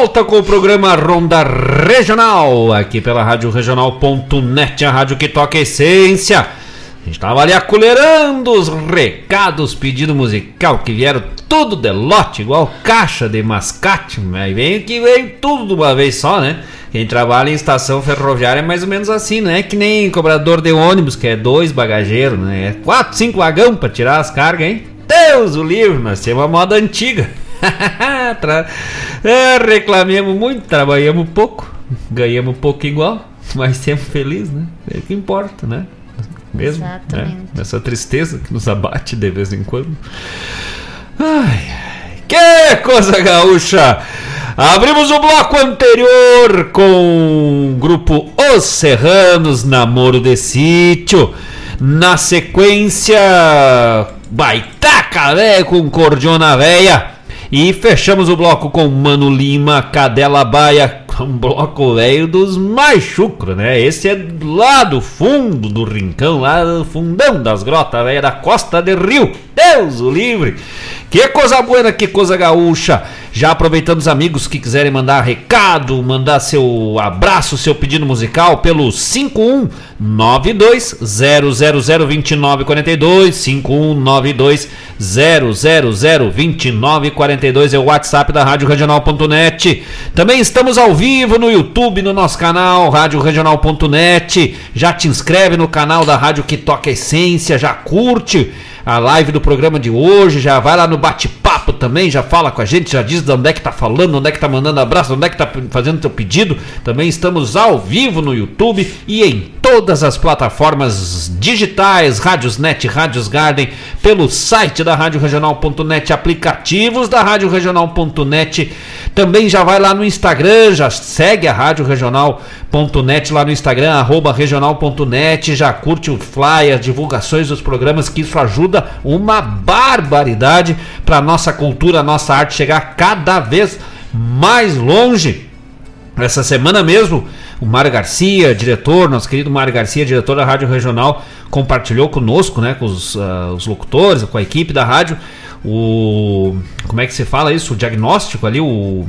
Volta com o programa Ronda Regional, aqui pela Rádio Regional.net, a rádio que toca a essência. A gente tava ali acolherando os recados, pedido musical que vieram tudo de lote, igual caixa de mascate, mas vem que veio tudo de uma vez só, né? Quem trabalha em estação ferroviária é mais ou menos assim, não é que nem cobrador de ônibus, que é dois bagageiros, né? É quatro, cinco vagão pra tirar as cargas, hein? Deus o livre, nós temos uma moda antiga. É, reclamemos muito, trabalhamos pouco, ganhamos pouco igual, mas sempre feliz, né? É o que importa, né? Mesmo, né? Exatamente. Essa tristeza que nos abate de vez em quando. Ai, ai, que coisa gaúcha! Abrimos o bloco anterior com o grupo Os Serranos, Namoro de Sítio. Na sequência, Baitaca Véia com Cordiona Véia. E fechamos o bloco com Mano Lima, Cadela Baia, um bloco velho dos mais chucro, né? Esse é lá do fundo do rincão, lá do fundão das grotas, velho, da Costa de Rio. Deus o livre! Que coisa boa, que coisa gaúcha! Já aproveitando os amigos que quiserem mandar recado, mandar seu abraço, seu pedido musical pelo 5192 0002942 5192 0002942 é o WhatsApp da Rádio Regional.net. Também estamos ao vivo no YouTube, no nosso canal Rádio Regional.net. Já te inscreve no canal da Rádio que toca essência, já curte a live do programa de hoje, já vai lá no bate-papo também, já fala com a gente, já diz de onde é que tá falando, onde é que tá mandando abraço, onde é que tá fazendo teu pedido. Também estamos ao vivo no YouTube e em todas as plataformas digitais, Rádios Net, Rádios Garden, pelo site da Rádio Regional.net, aplicativos da Rádio Regional.net. Também já vai lá no Instagram, já segue a Rádio Regional.net lá no Instagram, arroba regional.net, já curte o flyer, divulgações dos programas, que isso ajuda uma barbaridade para nossa cultura, nossa arte chegar cada vez mais longe. Essa semana mesmo, o Mário Garcia, diretor, nosso querido Mário Garcia, diretor da Rádio Regional, compartilhou conosco, né, com os, ah, os locutores, com a equipe da rádio, o. Como é que se fala isso? O diagnóstico ali, o.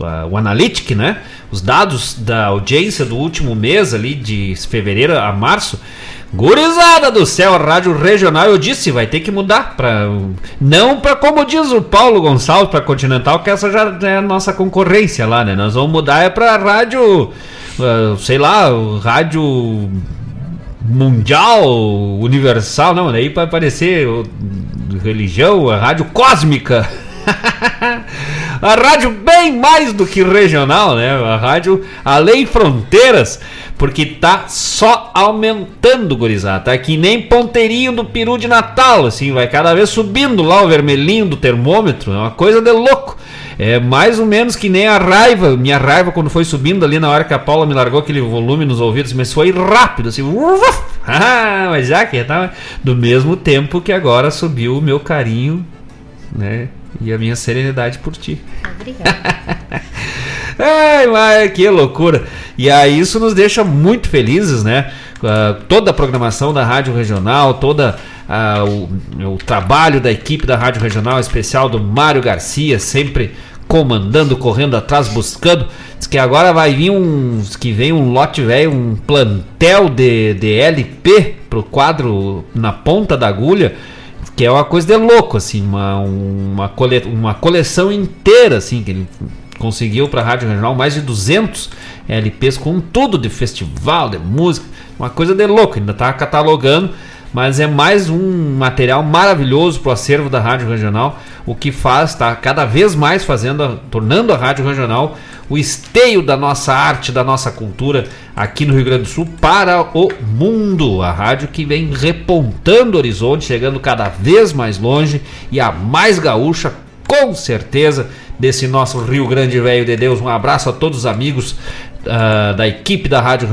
a- O analytic, né? Os dados da audiência do último mês ali, de fevereiro a março. Gurizada do céu, rádio regional, eu disse, vai ter que mudar para não para como diz o Paulo Gonçalves para Continental, que essa já é a nossa concorrência lá, né? Nós vamos mudar é para rádio, ah, sei lá, rádio mundial, universal, não, daí vai aparecer o- religião, a rádio cósmica. a rádio bem mais do que regional, né? A rádio além fronteiras, porque tá só aumentando, gurizada. Tá que nem ponteirinho do peru de Natal, assim, vai cada vez subindo lá o vermelhinho do termômetro, é uma coisa de louco. É mais ou menos que nem a raiva, minha raiva quando foi subindo ali na hora que a Paula me largou aquele volume nos ouvidos, mas foi rápido, assim, uf, ah, mas já que tá do mesmo tempo que agora subiu o meu carinho, né, e a minha serenidade por ti. Obrigada. Ai, mas que loucura! E aí isso nos deixa muito felizes, né? Ah, toda a programação da Rádio Regional, toda ah, o, o trabalho da equipe da Rádio Regional, especial do Mário Garcia, sempre comandando, correndo atrás, buscando. Diz que agora vai vir um. que vem um lote velho, um plantel de, de LP pro quadro na ponta da agulha. Que é uma coisa de louco, assim, uma, uma, cole, uma coleção inteira, assim, que ele conseguiu para a Rádio Regional mais de 200 LPs com tudo de festival, de música, uma coisa de louco, ainda tá catalogando, mas é mais um material maravilhoso pro acervo da Rádio Regional, o que faz, tá cada vez mais fazendo, tornando a Rádio Regional o esteio da nossa arte, da nossa cultura aqui no Rio Grande do Sul para o mundo. A rádio que vem repontando o horizonte, chegando cada vez mais longe e a mais gaúcha, com certeza, desse nosso Rio Grande Velho de Deus. Um abraço a todos os amigos ah, da equipe da Rádio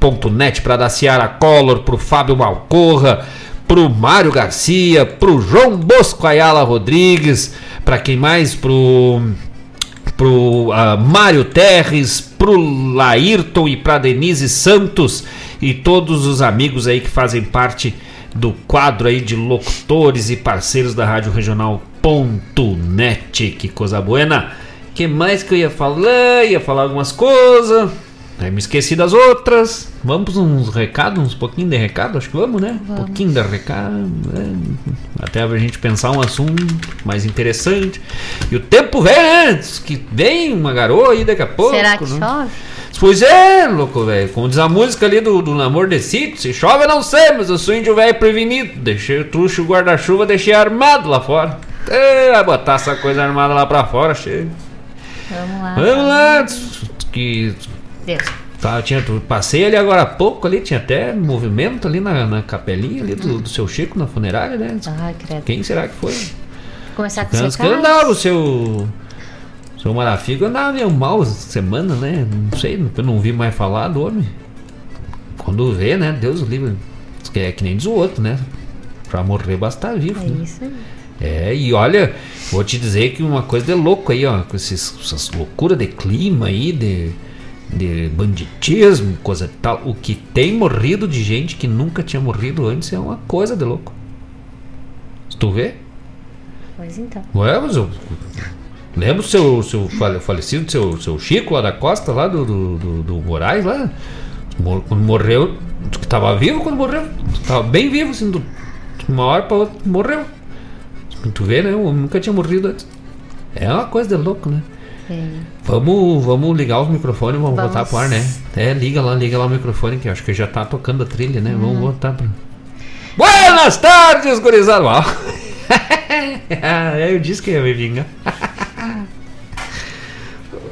Regional.net, para da Ciara Collor, pro Fábio Malcorra, pro Mário Garcia, pro João Bosco Ayala Rodrigues, para quem mais? Pro pro ah, Mário Terres, pro Laírton e pra Denise Santos e todos os amigos aí que fazem parte do quadro aí de locutores e parceiros da Rádio Regional.net. Que coisa buena. Que mais que eu ia falar? Ia falar algumas coisas. Aí me esqueci das outras. Vamos uns recados, uns pouquinho de recado, acho que vamos, né? Um pouquinho de recado. né? Até a gente pensar um assunto mais interessante. E o tempo vem, né? Diz Que vem uma garoa aí daqui a pouco. Será que né? chove? Pois é, louco, velho. Como diz a música ali do, do Namor de Sítio, se chove eu não sei, mas eu sou índio velho prevenido. Deixei o truxo e o guarda-chuva, deixei armado lá fora. É, vai botar essa coisa armada lá pra fora, chega. Vamos lá. Vamos lá. Que Tá, tinha, passei ali agora há pouco ali, tinha até movimento ali na, na capelinha ali do, do seu Chico na funerária, né? Ai, credo. Quem será que foi? Começar com que andava o seu. Seu Marafigo andava meio mal essa semana, né? Não sei, eu não vi mais falar do homem. Quando vê, né? Deus livre. É que nem diz o outro, né? Pra morrer basta estar vivo. É né? isso aí. É, e olha, vou te dizer que uma coisa de louco aí, ó, com esses, essas loucuras de clima aí, de, de banditismo, coisa e tal. O que tem morrido de gente que nunca tinha morrido antes é uma coisa de louco. Se tu vê, Pois então. Ué, mas eu- Lembra o seu, seu fale- falecido, seu, seu Chico lá da Costa, lá do, do, do, do Moraes, lá? Quando morreu, que tava vivo quando morreu. Tava bem vivo, assim, do, de uma hora pra outra, morreu. Tu vê, né? O homem nunca tinha morrido antes. É uma coisa de louco, né? É. Vamos, vamos ligar os microfones, vamos, Vamos. botar pro ar, né? É, liga lá, liga lá o microfone, que acho que já tá tocando a trilha, né? Vamos botar pra. Buenas tardes, gurizada! Uau. eu disse que ia me vingar.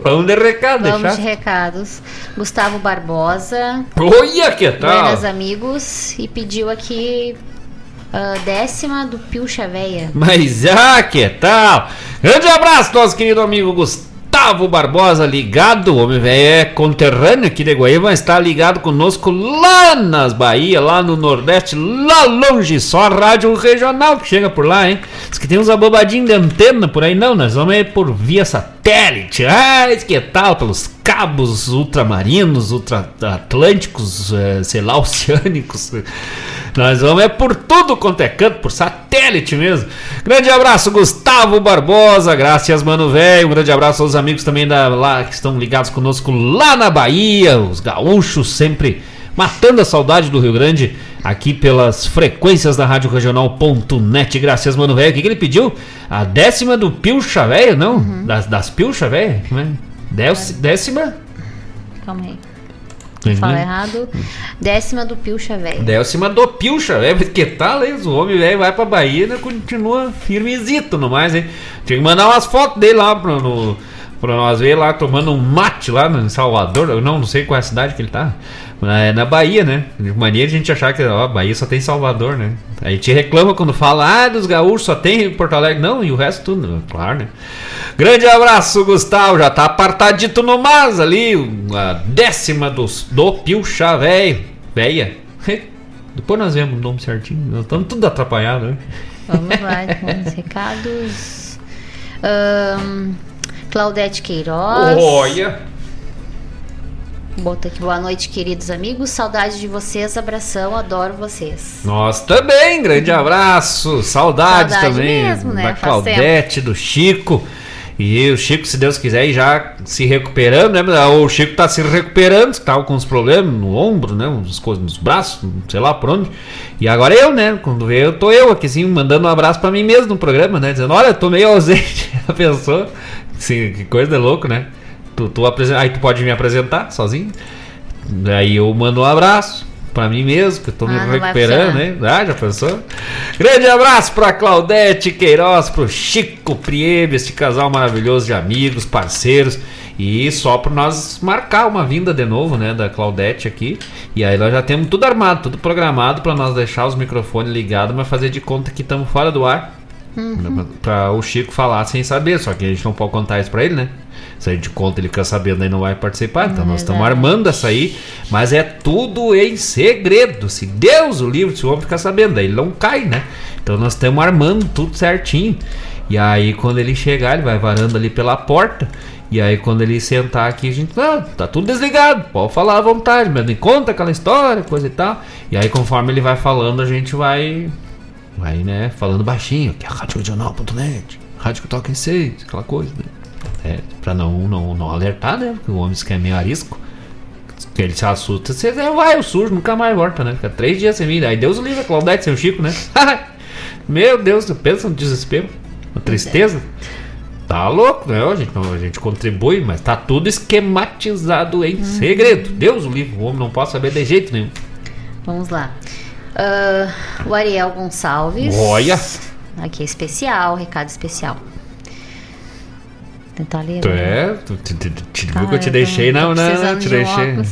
Vamos de recado, Vamos deixar. de recados. Gustavo Barbosa. Olha que tal! Buenas amigos. E pediu aqui a décima do Pilcha Véia. Mas ah, que tal? Grande abraço, nosso querido amigo Gustavo Barbosa, ligado, o homem velho é conterrâneo aqui de Guaíba, mas está ligado conosco lá nas Bahia, lá no Nordeste, lá longe, só a rádio regional que chega por lá, hein? Diz que tem uns abobadinhos de antena por aí, não, nós vamos é por via satélite, ah, que tal, pelos cabos ultramarinos, ultra-atlânticos, eh, sei lá, oceânicos. Nós vamos é por tudo quanto é canto, por satélite mesmo. Grande abraço, Gustavo Barbosa. Graças, mano velho. Um grande abraço aos amigos também da, lá que estão ligados conosco lá na Bahia. Os gaúchos sempre matando a saudade do Rio Grande aqui pelas frequências da Rádio Regional.net. Graças, mano velho. O que, que ele pediu? A décima do Pilcha, velho? Não? Das, das Pilcha, velho? É? Déci- Décima? Calma aí. Uhum. Fala errado. Décima do Pilcha Véia. Décima do Pilcha, velho. Que tal, hein? O homem, velho, vai pra Bahia e continua firmezito no mais, hein? Tinha que mandar umas fotos dele lá pra, no, pra nós ver lá tomando um mate lá no- em Salvador. Eu não, não sei qual é a cidade que ele tá. É na Bahia, né? De maneira a gente achar que ó, a Bahia só tem Salvador, né? A gente reclama quando fala, ah, dos gaúchos só tem em Porto Alegre. Não, e o resto tudo, claro, né? Grande abraço, Gustavo. Já tá apartadito no mas ali. A décima dos, do Pilcha, velho. Véia. Depois nós vemos o nome certinho. Nós estamos tudo atrapalhado, né? Vamos lá, com os recados. Ahn, Claudete Queiroz. Olha. Bota aqui, boa noite, queridos amigos. Saudade de vocês, abração, adoro vocês. Nós também, grande abraço. Saudades Saudade também mesmo, né? da Claudete, do Chico. E o Chico, se Deus quiser, já se recuperando, né? O Chico tá se recuperando, tava com uns problemas no ombro, né? Umas coisas nos braços, sei lá por onde. E agora eu, né? Quando vê, eu tô eu aqui, assim, mandando um abraço pra mim mesmo no programa, né? Dizendo, olha, tô meio ausente. A pessoa, assim, que coisa de louco, né? Tu, tu apresen- Aí tu pode me apresentar sozinho. Daí eu mando um abraço pra mim mesmo, que eu tô me Ah, vai recuperando, né? Ah, já pensou? Grande abraço pra Claudete Queiroz, pro Chico Priebe, esse casal maravilhoso de amigos, parceiros. E só pra nós marcar uma vinda de novo, né, da Claudete aqui. E aí nós já temos tudo armado, tudo programado pra nós deixar os microfones ligados, mas fazer de conta que estamos fora do ar. Uhum. Pra o Chico falar sem saber, só que a gente não pode contar isso pra ele, né? Se a gente conta, ele fica sabendo aí não vai participar. Então nós estamos Verdade. armando essa aí, mas é tudo em segredo. Se Deus o livre, se o homem ficar sabendo, daí ele não cai, né? Então nós estamos armando tudo certinho. E aí quando ele chegar, ele vai varando ali pela porta. E aí quando ele sentar aqui, a gente, ah, tá tudo desligado, pode falar à vontade, mas me conta aquela história, coisa e tal. E aí conforme ele vai falando, a gente vai Vai, né, falando baixinho, que é a Rádio que toca em seis, aquela coisa, né? É, pra não, não, não alertar, né? Porque o homem que é meio arisco. Que ele se assusta, você vai, o sujo, nunca mais volta, né? Fica três dias sem vir. Aí Deus o livre, a Claudete sem o Chico, né? Meu Deus, pensa no desespero, na tristeza. Tá louco, né? A gente, a gente contribui, mas tá tudo esquematizado em segredo. Deus o livre, o homem não pode saber de jeito nenhum. Vamos lá. Ah, o Ariel Gonçalves. Olha. Aqui é especial, recado especial. Tentar ler. Tu né? é, Ah, viu que eu te deixei, não, não, te de deixei.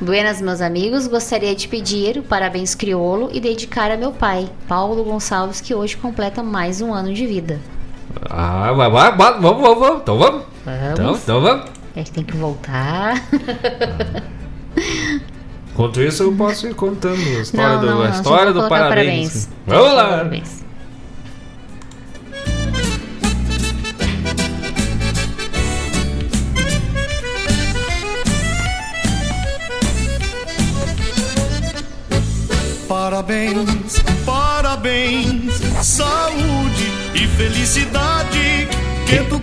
Buenas, meus amigos. Gostaria de pedir o parabéns crioulo e dedicar a meu pai, Paulo Gonçalves, que hoje completa mais um ano de vida. Ah, vai, vai, vai, vamos, vamos, vamos. Então vamos. Vamos. Então, então vamos. A gente tem que voltar. Enquanto isso, eu posso ir contando a história Não, do, não, a história do parabéns. parabéns. Vamos lá. Parabéns. Parabéns, parabéns, saúde e felicidade. Que tu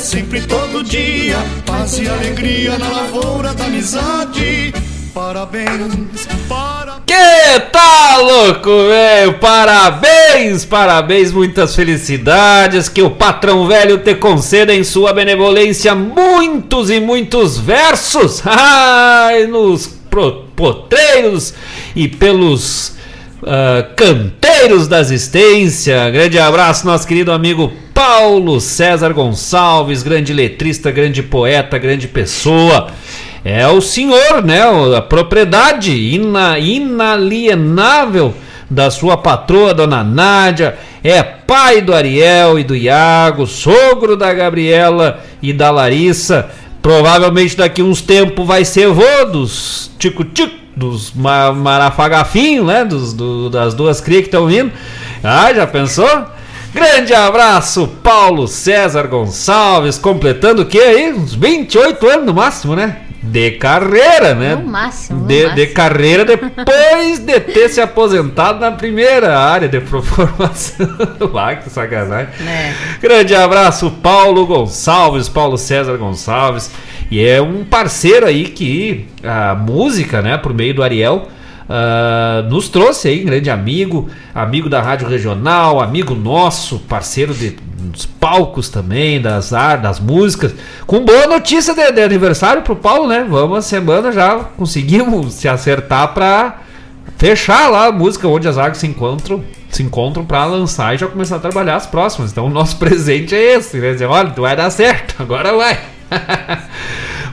sempre todo dia. Paz e alegria na lavoura da amizade. Parabéns, parabéns. Que tá louco, velho? Parabéns, parabéns, muitas felicidades. Que o patrão velho te conceda em sua benevolência muitos e muitos versos. Ai, nos potreiros e pelos ah, canteiros da existência. Grande abraço, nosso querido amigo Paulo César Gonçalves, grande letrista, grande poeta, grande pessoa. É o senhor, né? A propriedade ina- inalienável da sua patroa, dona Nádia. É pai do Ariel e do Iago, sogro da Gabriela e da Larissa. Provavelmente daqui uns tempos vai ser vô dos tico-tico, dos ma né? Dos, do- das duas crias que estão vindo. Ah, já pensou? Grande abraço, Paulo César Gonçalves, completando o que aí? Uns 28 anos no máximo, né? De carreira, né? No máximo, no de, de máximo. carreira depois de ter se aposentado na primeira área de formação. ah, que sacanagem. Grande abraço, Paulo Gonçalves, Paulo César Gonçalves. E é um parceiro aí que a música, né, por meio do Ariel, ah, nos trouxe aí, grande amigo, amigo da Rádio Regional, amigo nosso, parceiro de, dos palcos também, das, ar- das músicas. Com boa notícia de, de aniversário pro Paulo, né? Vamos a semana já conseguimos se acertar pra fechar lá a música onde as águas se encontram, se encontram para lançar e já começar a trabalhar as próximas. Então o nosso presente é esse, né? Dizer, olha, vai dar certo, agora vai.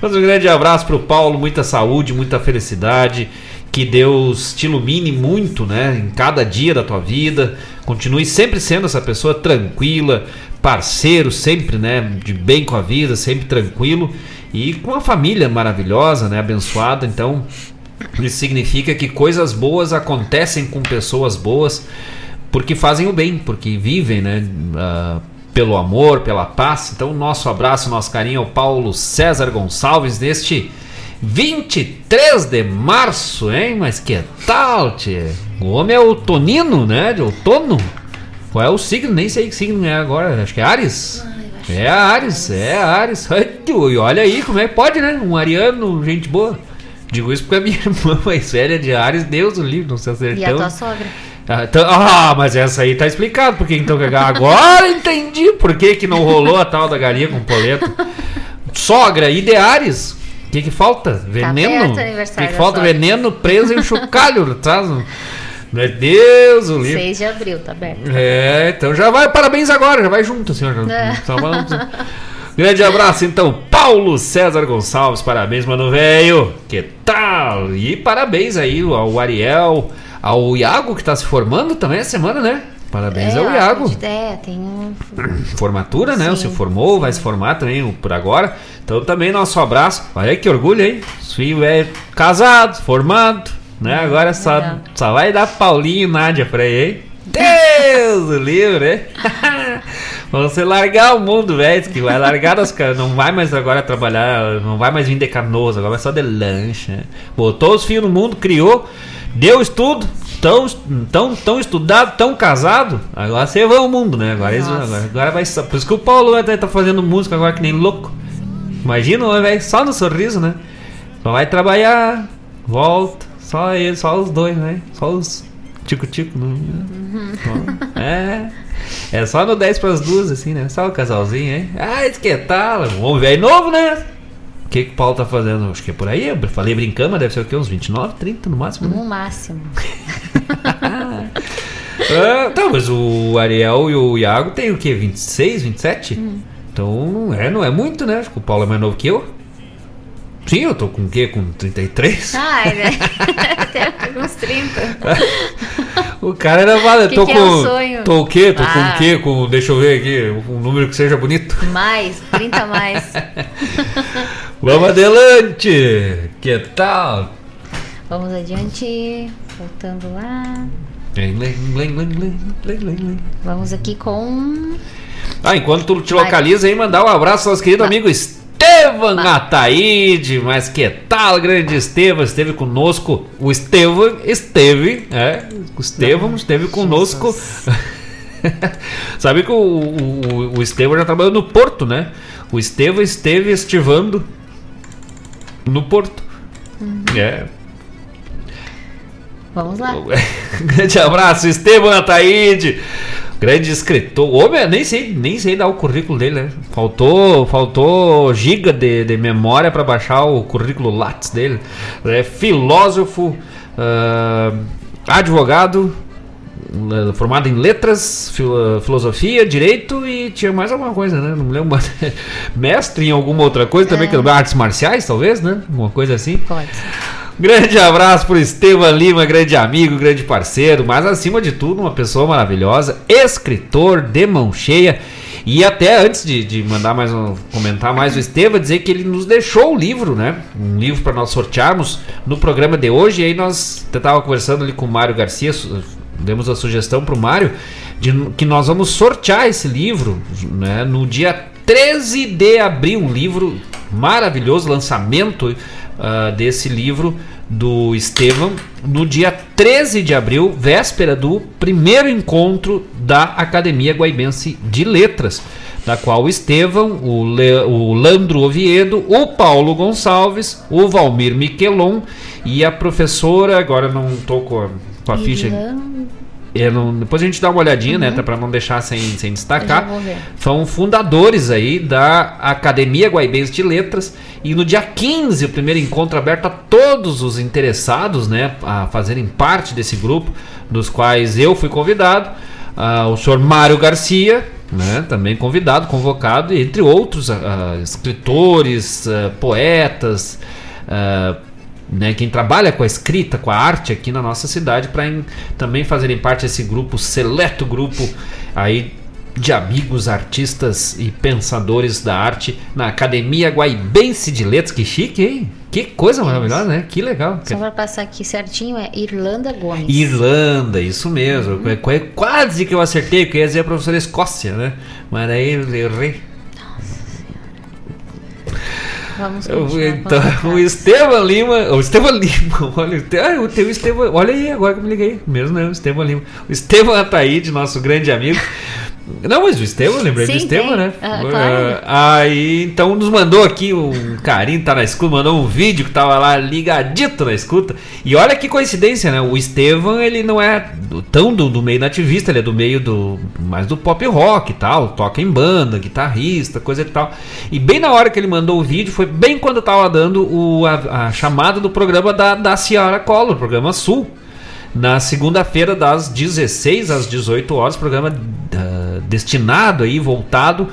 Mas um grande abraço pro Paulo, muita saúde, muita felicidade. Que Deus te ilumine muito, né? Em cada dia da tua vida. Continue sempre sendo essa pessoa tranquila, parceiro, sempre, né? De bem com a vida, sempre tranquilo. E com uma família maravilhosa, né? Abençoada. Então, isso significa que coisas boas acontecem com pessoas boas porque fazem o bem, porque vivem, né? ah, pelo amor, pela paz. Então, nosso abraço, nosso carinho ao Paulo César Gonçalves neste 23 de março, hein? Mas que tal, tchê? O homem é outonino, né? De outono. Qual é o signo? Nem sei que signo é agora. Acho que é Ares. É Ares, é Ares. E olha aí como é que pode, né? Um ariano, gente boa. Digo isso porque a minha irmã mais velha de Ares, Deus o livre, não se E a acertou. tua sogra? Ah, então- ah, mas essa aí tá explicado porque então agora entendi por que, que não rolou a tal da galinha com polenta. Sogra e de Ares. O que que falta? Veneno? perto o que que falta? sogra. Veneno preso em chocalho, tá? Meu Deus, o livro. 6 de abril, tá aberto. É, então já vai, parabéns agora, já vai junto, senhor. É. Só vamos- Grande abraço, então, Paulo César Gonçalves, parabéns, mano velho. Que tal? E parabéns aí ao Ariel, ao Iago que tá se formando também essa semana, né? Parabéns é, ao Iago. acredito- É, tem um. Formatura, né? Sim, Se formou, vai se formar também por agora. Então também nosso abraço. Olha que orgulho, hein? Os filhos é casado, formado, né? Agora só, só vai dar Paulinho e Nádia pra aí, hein? Deus o livre, hein? Vamos se largar o mundo, velho. Que vai largar as caras. Não vai mais agora trabalhar, não vai mais vir de canoas, agora vai só de lancha. né? Botou os filhos no mundo, criou, deu estudo, tão, tão, tão estudado, tão casado. Agora você vai ao mundo, né? Agora, eles- agora, agora vai. Por isso que o Paulo vai tá fazendo música agora que nem louco. Imagina, velho, só no sorriso, né? Só vai trabalhar, volta, só ele, só os dois, né? Só os tico-tico. Né? É. É só no 10 pras duas, assim, né? Só o casalzinho, hein? Ah, isso que tal? Um homem velho novo, né? O que, que o Paulo tá fazendo? Acho que é por aí. Eu falei brincando, mas deve ser o quê? Uns 29, 30 no máximo, né? No máximo. Ah, tá, mas o Ariel e o Iago tem o quê? 26, 27? Então não é, não é muito, né? Acho que o Paulo é mais novo que eu. Sim, eu tô com o quê? Com 33? Ai, né? Tem uns 30. O cara era vale, Que tô que com. é o sonho? Tô o quê? Tô com Ah. o quê? Com. Deixa eu ver aqui, um número que seja bonito. Mais, 30 mais. Vamos adelante! Que tal? Vamos adiante. Voltando lá. Vamos aqui com. Ah, enquanto tu te localiza aí, mandar um abraço ao nosso querido amigo Estevam Ataíde. Mas que tal, grande Estevam? Esteve conosco. O Estevam esteve, é. O Estevam esteve conosco. Sabe que o, o, o Estevão já trabalhou no Porto, né? O Estevão esteve estivando no Porto. É. Vamos lá. Grande abraço, Esteban Ataíde. Grande escritor. Homem, nem sei, nem sei dar o currículo dele, né? Faltou, faltou giga de, de memória para baixar o currículo Lattes dele. É filósofo, ah, advogado, eh, formado em letras, filo- filosofia, direito e tinha mais alguma coisa, né? Não me lembro. mais. Mestre em alguma outra coisa também, que é artes marciais, talvez, né? Uma coisa assim. Pode. Grande abraço pro Estevam Lima, grande amigo, grande parceiro, mas acima de tudo, uma pessoa maravilhosa, escritor de mão cheia. E até antes de, de mandar mais um comentar mais o Estevam, dizer que ele nos deixou o livro, né? Um livro para nós sortearmos no programa de hoje. E aí nós estava conversando ali com o Mário Garcia, demos a sugestão pro Mário de que nós vamos sortear esse livro né, no dia 13 de abril. Um livro maravilhoso, lançamento ah, desse livro do Estevam no dia 13 de abril, véspera do primeiro encontro da Academia Guaibense de Letras, da qual o Estevam, o, Le- o Landro Oviedo, o Paulo Gonçalves, o Valmir Miquelon e a professora, agora não estou com a, com a ficha. Não- depois a gente dá uma olhadinha, né? Pra não deixar sem, sem destacar. São fundadores aí da Academia Guaibense de Letras. E no dia 15, o primeiro encontro aberto a todos os interessados, né? A fazerem parte desse grupo, dos quais eu fui convidado. Ah, o senhor Mário Garcia, né? Também convidado, convocado, entre outros ah, escritores, ah, poetas. ah, né, quem trabalha com a escrita, com a arte aqui na nossa cidade, para também fazerem parte desse grupo, seleto grupo aí de amigos, artistas e pensadores da arte na Academia Guaibense de Letras. Que chique, hein? Que coisa maravilhosa, né? Que legal. Só para passar aqui certinho é Irlanda Gomes. Irlanda, isso mesmo. É qu- Quase que eu acertei, porque eu ia dizer a professora Escócia, né? Mas aí eu errei. Vamos continuar Então, o Estevam Lima, o Estevam Lima, olha, o Te- ah, o teu Estevam, olha aí agora que eu me liguei, mesmo não, o Estevam Lima, o Estevam Ataíde, nosso grande amigo. Não, mas o Estevam, lembrei do Sim, Estevam, tem. né? Ah, claro. Ah, aí, então nos mandou aqui um carinho, tá na escuta, mandou um vídeo que tava lá ligadito na escuta. E olha que coincidência, né? O Estevam, ele não é do- tão do, do meio nativista, ele é do meio do mais do pop rock e tal, toca em banda, guitarrista, coisa e tal. E bem na hora que ele mandou o vídeo, foi bem quando eu tava dando o, a, a chamada do programa da, da Ciara Collor, programa Sul. Na segunda-feira, das 16 às 18 horas, programa ah, destinado aí, voltado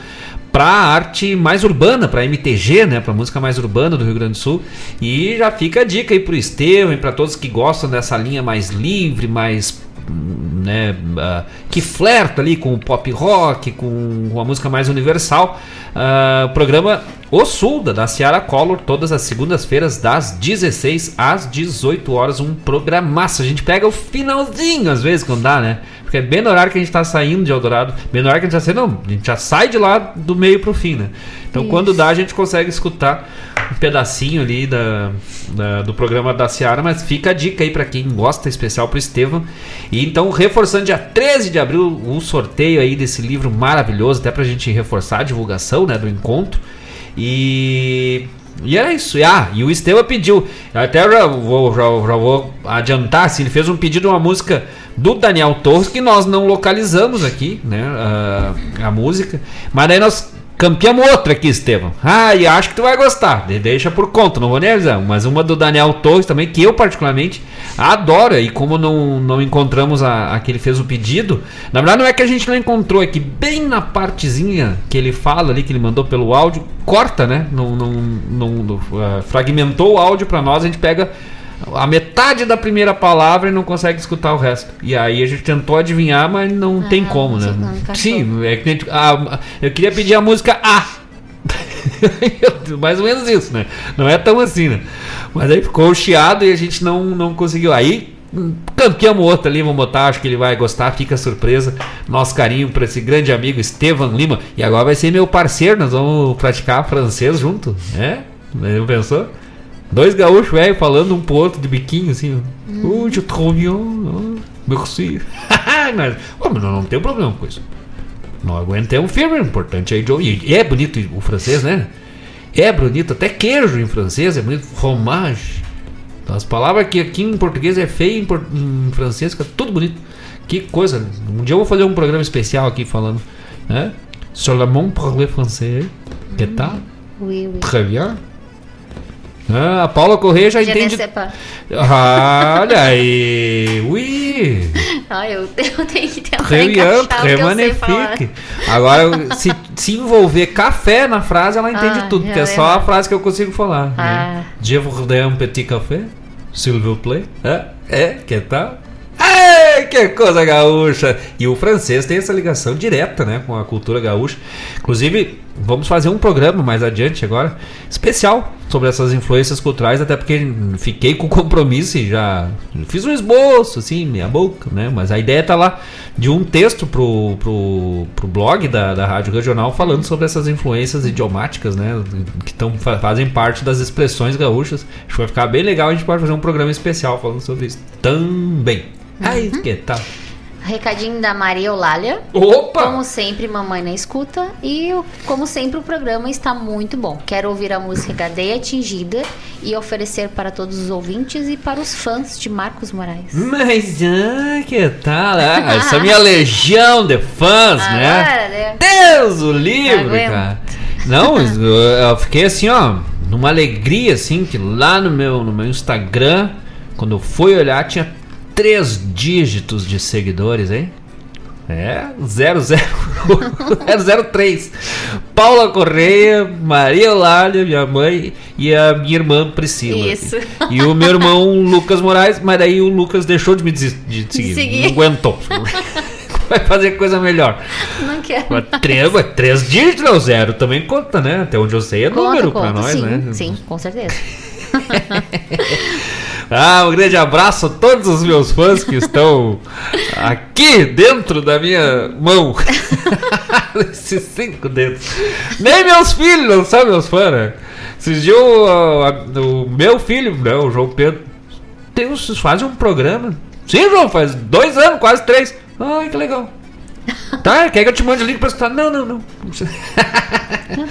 para a arte mais urbana, para MTG, né, para música mais urbana do Rio Grande do Sul. E já fica a dica aí pro Estevam e para todos que gostam dessa linha mais livre, mais né, ah, que flerta ali com o pop rock, com a música mais universal. O programa O Sul, da Ciara Collor, todas as segundas-feiras, das 16 às 18 horas, um programaço. A gente pega o finalzinho, às vezes, quando dá, né? Porque é bem no horário que a gente tá saindo de Eldorado, bem no horário que a gente já sai, não, a gente já sai de lá do meio pro fim, né? Então, Isso. quando dá, a gente consegue escutar um pedacinho ali da, da- do programa da Ciara, mas fica a dica aí para quem gosta, especial pro Estevam. E então, reforçando dia 13 de abril, o sorteio aí desse livro maravilhoso, até pra gente reforçar a divulgação, né, do encontro. E e era isso. E, ah, e o Estevam pediu. Até já vou, já, já vou adiantar, assim, ele fez um pedido de uma música do Daniel Torres que nós não localizamos aqui, né? A, a música. Mas daí nós campeamos outra aqui, Estevam. Ah, e acho que tu vai gostar. De- Deixa por conta, não vou nem avisar. Mas uma do Daniel Torres também, que eu particularmente adoro. E como não, não encontramos a, a que ele fez o pedido, na verdade não é que a gente não encontrou, é que bem na partezinha que ele fala ali, que ele mandou pelo áudio, corta, né? Não, não, não, não, ah, fragmentou o áudio pra nós, a gente pega a metade da primeira palavra e não consegue escutar o resto. E aí a gente tentou adivinhar, mas não tem como, né? não. Sim, é que a ah, eu queria pedir a música A. Mais ou menos isso, né? Não é tão assim, né? Mas aí ficou chiado e a gente não, não conseguiu. Aí campeamos outra ali, vamos botar, acho que ele vai gostar, fica surpresa. Nosso carinho para esse grande amigo Estevam Lima. E agora vai ser meu parceiro, nós vamos praticar francês junto, né? Não pensou? Dois gaúchos velho falando um pro outro de biquinho assim. ó. Oh, je trouve bien. oh, Merci. Nós... Ô, mas não tem problema com isso. Nós aguentamos firme, o importante é idioma. E é bonito o francês, né? É bonito, até queijo em francês é bonito. Fromage. Então, As palavras que aqui em português é feio, em, por- em francês fica tudo bonito. Que coisa. Um dia eu vou fazer um programa especial aqui falando. Né? Sur le monde parler français. Que tal? Oui, oui. Très bien. Ah, a Paula Correia já Je entende. Ah, olha aí. Ui. Ah, eu, eu tenho que tentar Très bien, très que eu sei falar. magnifique. Agora, se, se envolver café na frase, ela entende Ah, tudo, porque é só a frase que eu consigo falar. Ah. Né? Je voudrais un petit café, s'il vous plaît. É, é, que tal? Ai, que coisa gaúcha! E o francês tem essa ligação direta, né, com a cultura gaúcha. Inclusive, vamos fazer um programa mais adiante agora, especial sobre essas influências culturais, até porque fiquei com compromisso e já fiz um esboço, assim, minha boca, né? Mas a ideia tá lá de um texto pro, pro, pro blog da, da Rádio Regional falando sobre essas influências idiomáticas, né? Que tão, fa- fazem parte das expressões gaúchas. Acho que vai ficar bem legal, a gente pode fazer um programa especial falando sobre isso também. Ai, que tal? Recadinho da Maria Eulália. Opa! Como sempre, mamãe na escuta. E, como sempre, o programa está muito bom. Quero ouvir a música Cadeia Atingida e oferecer para todos os ouvintes e para os fãs de Marcos Moraes. Mas, ah, que tal? Ah, essa minha legião de fãs, né? Agora, né? Deus o Aguento. cara. Não, eu, eu fiquei assim, ó, numa alegria, assim, que lá no meu, no meu Instagram, quando eu fui olhar, tinha três dígitos de seguidores, hein? É, 003. Paula Correia, Maria Eulália, minha mãe, e a minha irmã Priscila. Isso. E o meu irmão Lucas Moraes, mas daí o Lucas deixou de me des- de seguir. seguir. Não aguentou. Vai fazer coisa melhor. Não quero. Mas três, mas três dígitos, não, zero também conta, né? Até onde eu sei é Conta, número pra conta. nós, sim, né? sim, com certeza. Ah, um grande abraço a todos os meus fãs que estão aqui dentro da minha mão. Esses cinco dedos. Nem meus filhos não são meus fãs, né? Esses dias o, o meu filho, o João Pedro, tem faz um programa. Sim, João, faz dois anos, quase três. Ai, que legal. Tá, quer que eu te mande o link pra escutar? Não, não, não.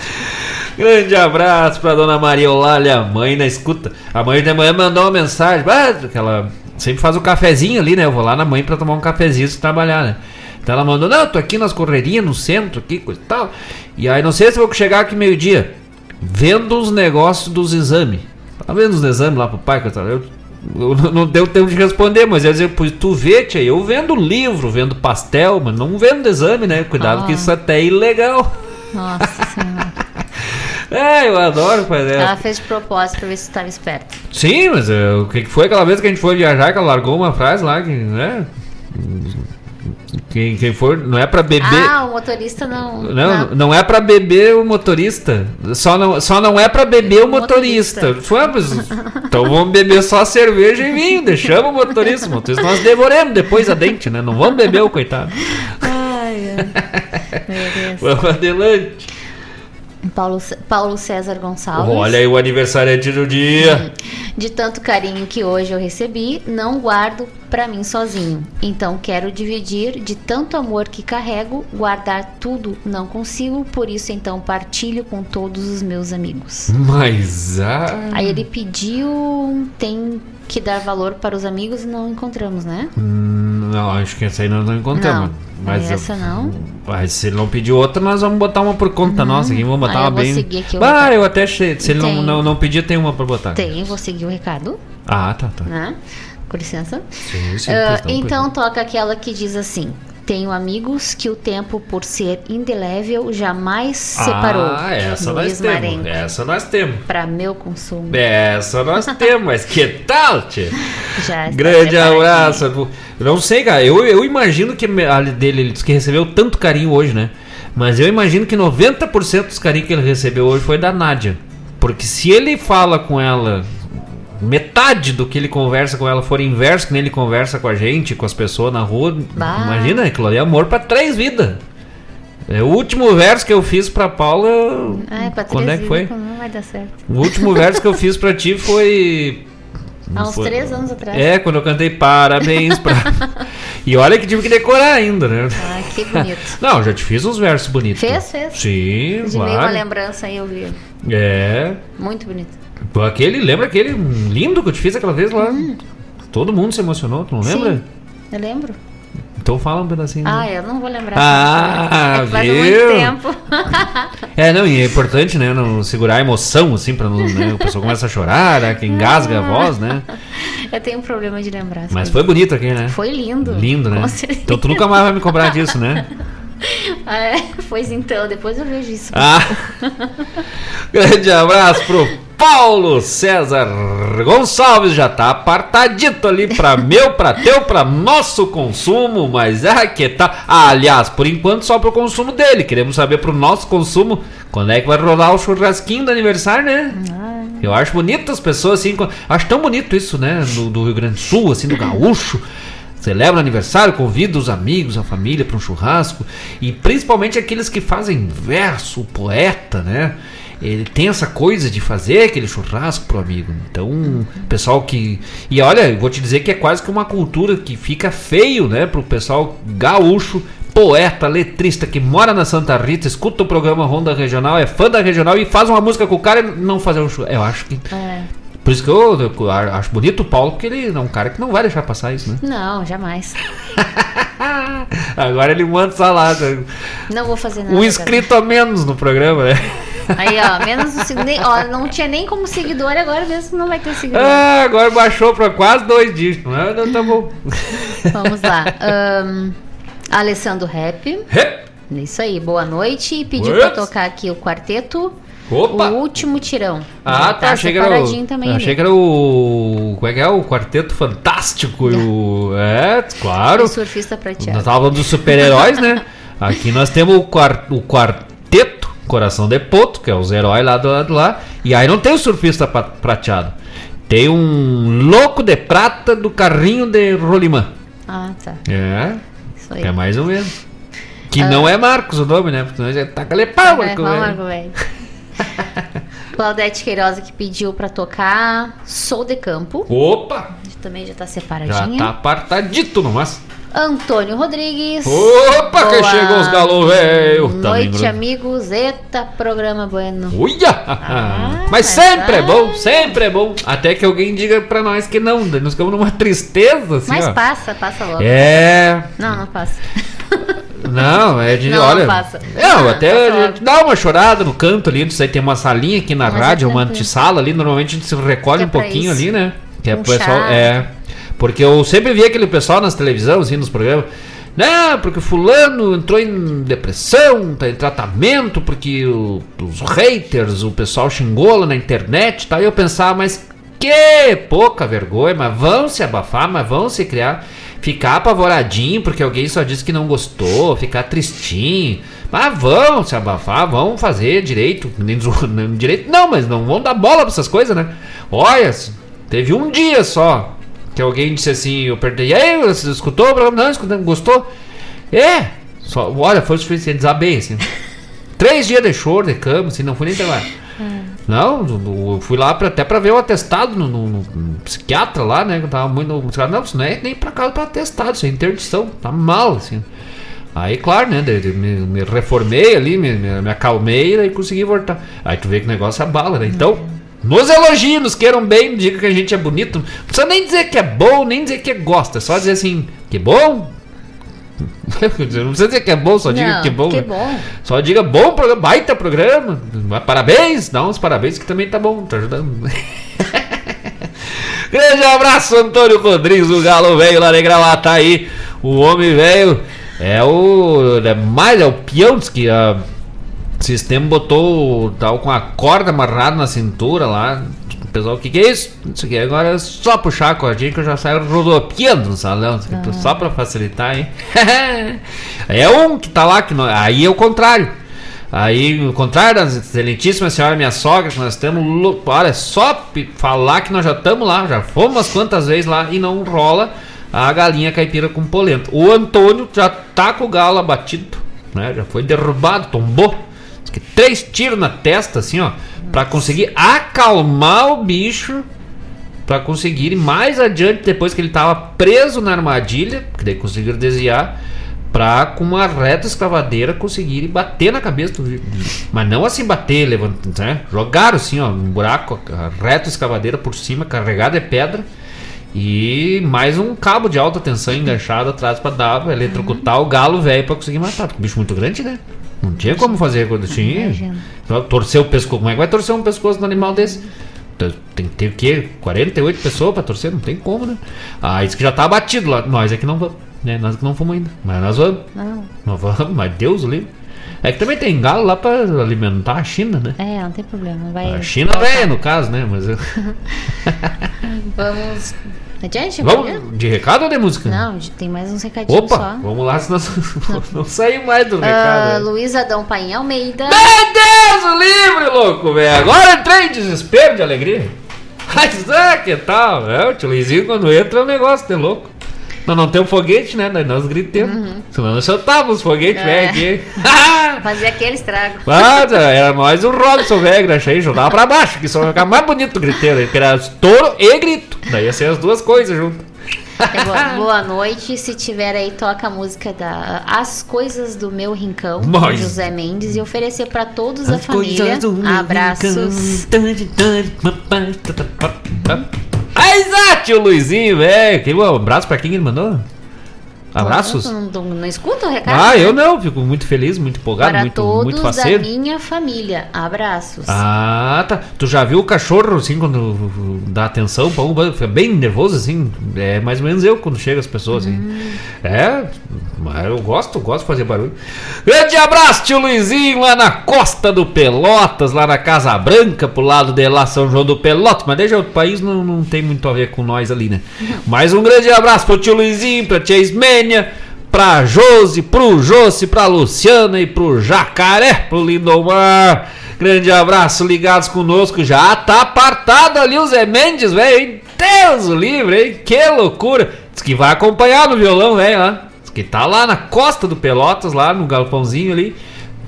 Grande abraço pra dona Maria Eulália, mãe na escuta. A mãe de manhã mandou uma mensagem, ah, que ela sempre faz o cafezinho ali, né? Eu vou lá na mãe pra tomar um cafezinho e trabalhar, né? Então ela mandou, não, tô aqui nas correrias, no centro, aqui, coisa e tal. E aí não sei se vou chegar aqui meio-dia, vendo os negócios dos exames. Tá vendo os exames lá pro pai, e tal. Eu, eu não- deu tempo de responder, mas ia dizer, tu vê, tia, eu vendo livro, vendo pastel, mas não vendo exame, né? Cuidado que Ah. isso até é ilegal. Nossa senhora. É, eu adoro fazer. Ela fez de propósito pra ver se tu tava esperto. Sim, mas é, o que que foi aquela vez que a gente foi viajar que ela largou uma frase lá que, né? Quem, quem for, não é pra beber. Ah, o motorista não. Não, não é pra beber o motorista. Só não, só não é pra beber o motorista. Mas, então vamos beber só cerveja e vinho. Deixamos o motorista. O motorista nós devoremos depois a dente, né? Não vamos beber o coitado. Ai. Meu Deus. Vamos adelante. Paulo, Paulo César Gonçalves. Olha aí o aniversariante do dia. De tanto carinho que hoje eu recebi, não guardo pra mim sozinho. Então quero dividir de tanto amor que carrego, guardar tudo não consigo, por isso então partilho com todos os meus amigos. Mas ah, Aí ele pediu, tem que dar valor para os amigos e não encontramos, né? hum, não, acho que essa aí nós não encontramos. Não, Mas eu- essa não. Mas se ele não pedir outra, nós vamos botar uma por conta nossa aqui. Vamos botar Aí uma eu bem. o ah, eu até achei. Se ele não, não, não pedir, tem uma pra botar. Tem, vou seguir o recado, Ah, tá, tá. né? Com licença. Sim, sim, Ah, não, pois então toca aquela que diz assim: Tenho amigos que o tempo, por ser indelével, jamais separou. Ah, essa nós Luiz temos. Marenco. Essa nós temos. Para meu consumo. Essa nós temos, mas que tal, tia? Já Grande abraço. Não sei, cara. Eu, eu imagino que a dele, ele disse que recebeu tanto carinho hoje, né? Mas eu imagino que 90% dos carinhos que ele recebeu hoje foi da Nádia. Porque se ele fala com ela, metade do que ele conversa com ela for inverso que nem ele conversa com a gente, com as pessoas na rua, Bah. imagina, aquilo ali é amor pra três vidas. É, o último verso que eu fiz pra Paula. Ai, pra quando é que foi? Não vai dar certo. O último verso que eu fiz pra ti foi. Há uns Foi- três anos atrás. É, quando eu cantei parabéns pra. e olha que tive que decorar ainda, né? Ai, que bonito. Não, já te fiz uns versos bonitos. Fez, fez. Sim, De meio uma claro. lembrança aí, eu vi. É. Muito bonito. Aquele, lembra aquele lindo que eu te fiz aquela vez lá? Todo mundo se emocionou, tu não lembra? Sim, eu lembro. Então fala um pedacinho. Ah, eu não vou lembrar. Ah, é que faz viu? muito tempo. É, não, e é importante, né, não segurar a emoção, assim, pra não, né, o pessoal começa a chorar, né, que engasga a voz, né? eu tenho um problema de lembrar. as Mas coisas. foi bonito aqui, né? Foi lindo. Lindo, né? Então tu nunca mais vai me cobrar disso, né? É, pois então, depois eu vejo isso. Ah. Grande abraço pro Paulo César Gonçalves, já tá apartadito ali pra meu, pra teu, pra nosso consumo, mas é que tá. Ah, aliás, por enquanto só pro consumo dele. Queremos saber pro nosso consumo quando é que vai rolar o churrasquinho do aniversário, né? Eu acho bonito as pessoas assim, acho tão bonito isso, né, do, do Rio Grande do Sul, assim, do gaúcho. Celebra aniversário, convida os amigos, a família para um churrasco. E principalmente aqueles que fazem verso, poeta, né? Ele tem essa coisa de fazer aquele churrasco pro amigo. Então, pessoal que. E olha, eu vou te dizer que é quase que uma cultura que fica feio, né? Pro pessoal gaúcho, poeta, letrista que mora na Santa Rita, escuta o programa Ronda Regional, é fã da regional e faz uma música com o cara e não fazer um churrasco. Eu acho que. É. Por isso que eu, eu acho bonito o Paulo, porque ele é um cara que não vai deixar passar isso, né? Não, jamais. Agora ele manda salada. Não vou fazer nada. Um inscrito a menos no programa, né? Aí, ó, menos um seguidor. Ó, não tinha nem como seguidor, agora mesmo não vai ter seguidor. Ah, agora baixou pra quase dois dígitos. né? Não, tá bom. Vamos lá. Ahn, Alessandro Rap. Isso aí, boa noite. E pediu pra tocar aqui o quarteto. Opa! O último tirão. Ah, tá. Achei era separadinho o, também. achei ali. que era o. Como é que é? O Quarteto Fantástico. E o, é, claro. O surfista prateado. Nós falando dos super-heróis, né? Aqui nós temos o, quar, o Quarteto Coração de Poto, que é os heróis lá do lado lá. E aí não tem o surfista prateado. Tem um louco de prata do carrinho de rolimã. Ah, tá. É. Isso aí. É mais ou menos. Que Ah. não é Marcos o nome, né? Porque nós já tá ali pau, É, né? Marco, velho. Claudete Queiroz que pediu pra tocar Sou de Campo. Opa! Também já tá Já separadinha. tá apartadito nomás. Antônio Rodrigues. Opa, que Boa chegou os galo velho. Noite, Bruno. amigos. Eita, programa bueno. Uia! Ah, mas sempre é bom, sempre é bom. Até que alguém diga pra nós que não. Nós ficamos numa tristeza, assim, Mas ó. passa, passa logo. É. Não, não passa. Não, é de. Não, olha. não passa. Não, Não, até passa a gente dá uma chorada no canto ali. Isso aí tem uma salinha aqui na Mas é rádio, uma tranquilo. antessala ali. Normalmente a gente se recolhe é um pra pouquinho ali, né? Que é Um pessoal. chá. É. Porque eu sempre vi aquele pessoal nas televisões, assim, nos programas. Não, porque fulano entrou em depressão, tá em tratamento, porque o- os haters, o pessoal xingou lá na internet, tá? E eu pensava, mas que pouca vergonha, mas vão se abafar, mas vão se criar, ficar apavoradinho porque alguém só disse que não gostou, ficar tristinho. Mas vão se abafar, vão fazer direito, direito, não, mas não vão dar bola pra essas coisas, né? Olha, teve um dia só que alguém disse assim, eu perdi. E aí, você escutou o programa? Não, escutou, gostou? É, só, olha, foi o suficiente, desabei, assim. Três dias de choro, de cama, assim, não fui nem trabalhar. Não, eu fui lá pra, até pra ver o atestado no, no- no- psiquiatra lá, né? Que tava muito. Não, isso não é nem pra casa pra atestado, isso é interdição, tá mal, assim. Aí, claro, né? daí Me, me reformei ali, me, me, me acalmei e consegui voltar. Aí tu vê que o negócio abala, né? Então, nos elogiem, nos queiram bem, diga que a gente é bonito. Não precisa nem dizer que é bom, nem dizer que gosta. É só dizer assim, que bom. não precisa dizer que é bom, só diga Não, que é bom. que né? bom. Só diga bom programa, baita programa. Parabéns, dá uns parabéns que também tá bom, tá ajudando. Grande abraço, Antônio Rodrigues, o galo velho lá de gravata aí. O homem velho é o. É mais, é o peão, diz que a sistema botou tal com a corda amarrada na cintura lá. O pessoal, o que, que é isso? Isso aqui agora é só puxar a cordinha que eu já saio rodopiando no salão, isso aqui, só pra facilitar aí. é um que tá lá, que não, aí é o contrário. Aí, o contrário da excelentíssima senhora minha sogra, que nós estamos. lou- Olha, só falar que nós já estamos lá, já fomos umas quantas vezes lá e não rola a galinha caipira com polenta. O Antônio já tá com o galo abatido, né? Já foi derrubado, tombou. Três tiros na testa, assim, ó, pra conseguir acalmar o bicho Pra conseguir ir mais adiante, depois que ele tava preso na armadilha, que daí conseguiram desviar, pra com uma reta escavadeira conseguirem bater na cabeça do. Mas não assim bater, levantar, né? Jogaram assim, ó, um buraco, a reta escavadeira por cima, carregada de pedra. E mais um cabo de alta tensão enganchado atrás pra dar, pra eletrocutar o galo velho pra conseguir matar. Porque bicho muito grande, né? Não tinha como fazer quando tinha. Torcer o pescoço. Como é que vai torcer um pescoço de um animal desse? Tem- que ter o quê? 48 pessoas pra torcer? Não tem como, né? Ah, isso que já tá abatido lá. Nós é que não vamos. Né? Nós é que não fomos ainda. Mas nós vamos. Não. Nós vamos, mas Deus livre. É que também tem galo lá pra alimentar a China, né? É, não tem problema. Vai. A China velha, no caso, né? Mas. eu- Vamos. Adiante? Vamos de recado ou de música? Não, tem mais uns recadinhos Opa, só. vamos lá, senão não sair mais do Ah, recado. né? Luiz Adão Paim Almeida. Meu Deus, o livre, louco, velho. Agora entrei em desespero de alegria. Mas é, que tal? É, o tio Luizinho quando entra é um negócio de louco. Nós não temos foguete, né? Nós- Nós gritemos. Senão nós soltávamos os foguetes, Uhum. É. velho, aqui. Fazer aquele estrago. Mas era nós e o Robson, velho, achei, jogava pra baixo, que só ia ficar mais bonito o griteiro, que era estouro e grito. Daí ia ser as duas coisas junto. É, boa, boa noite. Se tiver aí, toca a música da As Coisas do Meu Rincão, Mas- José Mendes, e oferecer pra todos a As família. do meu Abraços. Aí, Zé, tio Luizinho, velho. Um abraço pra quem ele mandou? Abraços? Não, não, não escuta o recado? Ah, né? eu não, fico muito feliz, muito empolgado, Para muito, todos muito da faceiro. minha família. Abraços. Ah, tá. Tu já viu o cachorro assim quando dá atenção pra um, fica bem nervoso assim? É mais ou menos eu quando chega as pessoas assim. Hum. É, mas eu gosto, gosto de fazer barulho. Grande abraço, tio Luizinho, lá na costa do Pelotas, lá na Casa Branca, pro lado de lá São João do Pelotas. Mas desde outro país não, não tem muito a ver com nós ali, né? Mais um grande abraço pro tio Luizinho, pra tia Pra Josi, pro Josi, pra Luciana e pro Jacaré, pro Lindomar. Grande abraço, ligados conosco. Já tá apartado ali o Zé Mendes, velho. Deus livre, hein? Que loucura. Diz que vai acompanhar no violão, velho, lá. Diz que tá lá na costa do Pelotas, lá no galpãozinho ali.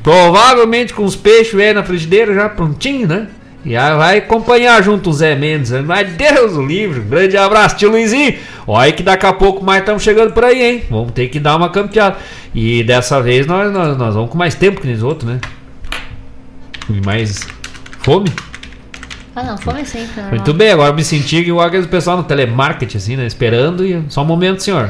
Provavelmente com os peixes velho na frigideira já prontinho, né? E aí vai acompanhar junto o Zé Mendes. né? Mas Deus o livre. Grande abraço, tio Luizinho. Olha que daqui a pouco mais estamos chegando por aí, hein? Vamos ter que dar uma campeada. E dessa vez nós, nós, nós vamos com mais tempo que os outros, né? E mais fome. Ah, não, fome sempre. normal. Muito bem, agora eu me senti igual aquele pessoal no telemarketing, assim, né? Esperando e. Só um momento, senhor.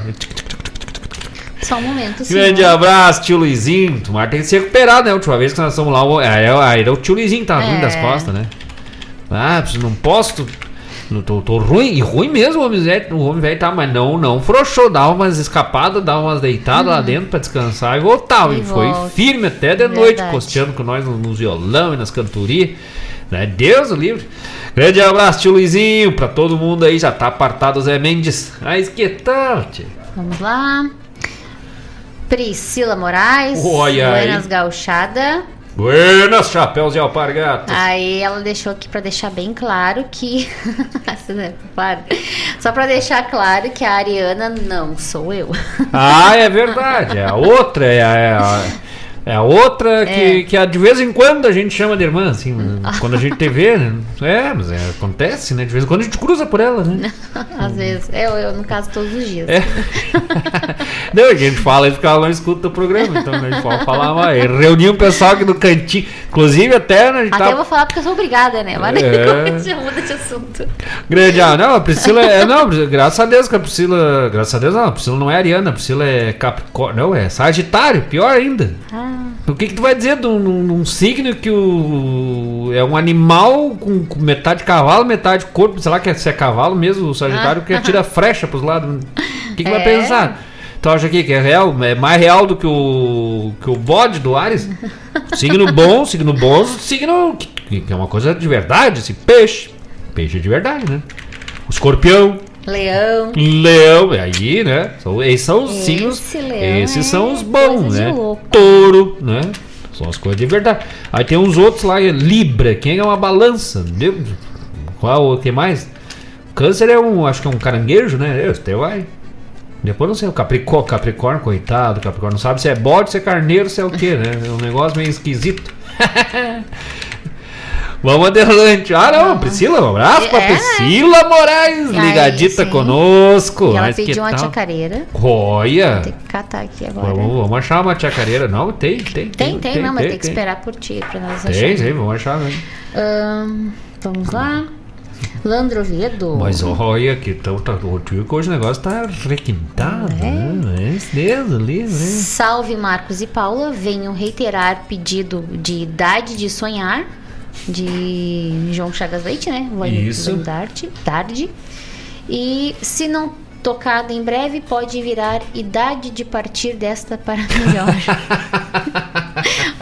Só um momento, sim. Grande abraço, tio Luizinho. Tomara tem que se recuperar, né? A última vez que nós fomos lá, é, é, era o tio Luizinho que tava ruim É. das costas, né? Ah, não posso. tô- não Tô, tô ruim, e ruim mesmo o homem velho, o homem velho tá, mas não, não frouxou, dava umas escapadas, dava umas deitadas lá dentro pra descansar e voltava. E E, foi volta. firme até de noite, Verdade. costeando com nós no, nos violão e nas cantorias. Né? Deus o livre. Grande abraço, tio Luizinho, pra todo mundo aí, já tá apartado Zé Mendes. Mas que tal? Vamos lá. Priscila Moraes. Olha aí. Buenas Gauchada. Buenas, chapéus e alpargatas. Aí ela deixou aqui pra deixar bem claro que. Para. Só pra deixar claro que a Ariana não sou eu. Ah, é verdade. É a outra, é a, é a, é a outra que, É. que a- de vez em quando a gente chama de irmã, assim, quando a gente te vê, né? É, mas é, acontece, né? De vez em quando a gente cruza por ela, né? Às vezes. Eu, eu, no caso, todos os dias. É. Não, a gente fala isso porque ela não escuta o programa, então a gente pode falar mais. Reunir um pessoal aqui no cantinho, inclusive até, né, Até tá eu vou falar porque eu sou obrigada, né? Mas É. é. já muda de assunto. Grande, ah, não, a Priscila é. Não, graças a Deus que a Priscila. Graças a Deus não, a Priscila não é Ariana, a Priscila é Capricórnio. Não, é Sagitário, pior ainda. Ah, O que, que tu vai dizer de um, signo que o. É um animal com, com metade cavalo, metade corpo, sei lá que é, se é cavalo mesmo, o Sagitário que atira frecha pros lados. O que, que vai É. pensar? Tu acha aqui que é real? É mais real do que o. que o bode do Ares? Signo bom, signo bom, signo que, que é uma coisa de verdade, assim, peixe. Peixe é de verdade, né? O escorpião, Leão. leão, aí, né? São, esses são os Esse signos. leão Esses é são os bons, né? Touro, né? São as coisas de verdade. Aí tem uns outros lá, Libra, quem é uma balança? Meu, qual o que mais? Câncer é um, acho que é um caranguejo, né? Eu, até vai. Depois não sei, o Capricórnio, Capricórnio, coitado, Capricórnio não sabe se é bode, se é carneiro, se é o que, né? É um negócio meio esquisito. Vamos adelante. Ah, não, Priscila, um abraço pra É, Priscila Moraes, Aí, ligadita sim. conosco. E ela Mas pediu uma tal? chacareira. Olha. Tem que catar aqui agora. Vamos, vamos achar uma chacareira. Não, tem, tem. Tem, tem, não, mas tem, que esperar por ti pra nós Tem, acharmos. tem, vamos achar mesmo. Vamos lá. Landro Oviedo. Mas olha que tá, o tio que hoje o negócio tá requintado, né? É esse dedo ali, né? Salve Marcos e Paula, venham reiterar pedido de idade de sonhar de João Chagas Leite, né? Van- Isso. Dart- tarde. E se não tocado em breve, pode virar idade de partir desta para melhor.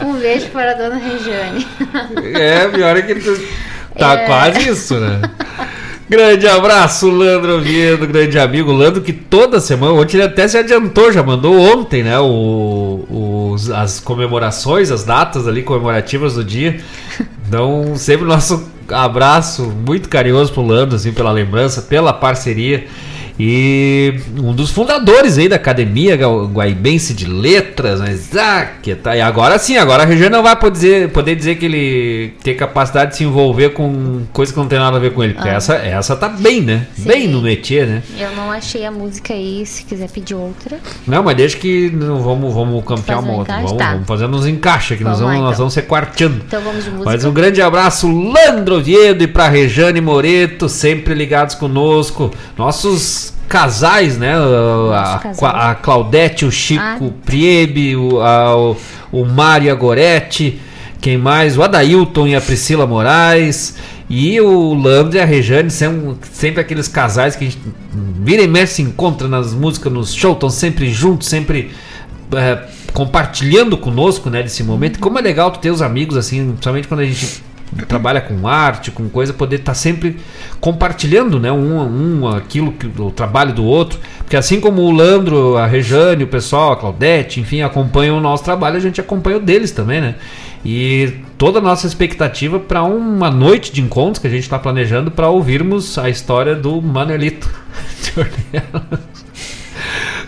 um beijo para a dona Regiane. É, pior é que tu- tá É. quase isso, né? Grande abraço, Landro Oviedo, grande amigo Landro, que toda semana, ontem ele até se adiantou, já mandou ontem, né? O, os- as comemorações, as datas ali comemorativas do dia. Então, sempre nosso abraço muito carinhoso pro Landro, assim, pela lembrança, pela parceria. E um dos fundadores aí da Academia Guaibense de Letras, mas ah, que tá. E agora sim, agora a Regiane não vai poder dizer, poder dizer que ele tem capacidade de se envolver com coisa que não tem nada a ver com ele. Porque Ah. essa, essa tá bem, né? Sim. Bem no métier, né? Eu não achei a música aí, se quiser pedir outra. Não, mas deixa que não vamos, vamos campear uma um outra. Vamos, Tá. vamos fazendo uns encaixes aqui, nós Vamos lá, nós então. vamos ser quarteando. Então vamos de música. Mas um grande abraço, Landro Oviedo, e pra Rejane Moreto, sempre ligados conosco. Nossos casais, né? A, a, a Claudete, o Chico Ah. Priebe, o, a, o, o Mário Goretti, quem mais? O Adailton e a Priscila Moraes. E o Landro e a Rejane, sempre, sempre aqueles casais que a gente vira e mexe se encontra nas músicas, nos shows, estão sempre juntos, sempre é, compartilhando conosco, né, desse momento. E Como é legal tu ter os amigos assim, principalmente quando a gente trabalha com arte, com coisa, poder estar sempre compartilhando, né, um, um aquilo que o trabalho do outro, porque assim como o Landro, a Rejane, o pessoal, a Claudete, enfim, acompanham o nosso trabalho, a gente acompanha o deles também, né? E toda a nossa expectativa para uma noite de encontros que a gente está planejando para ouvirmos a história do Manuelito.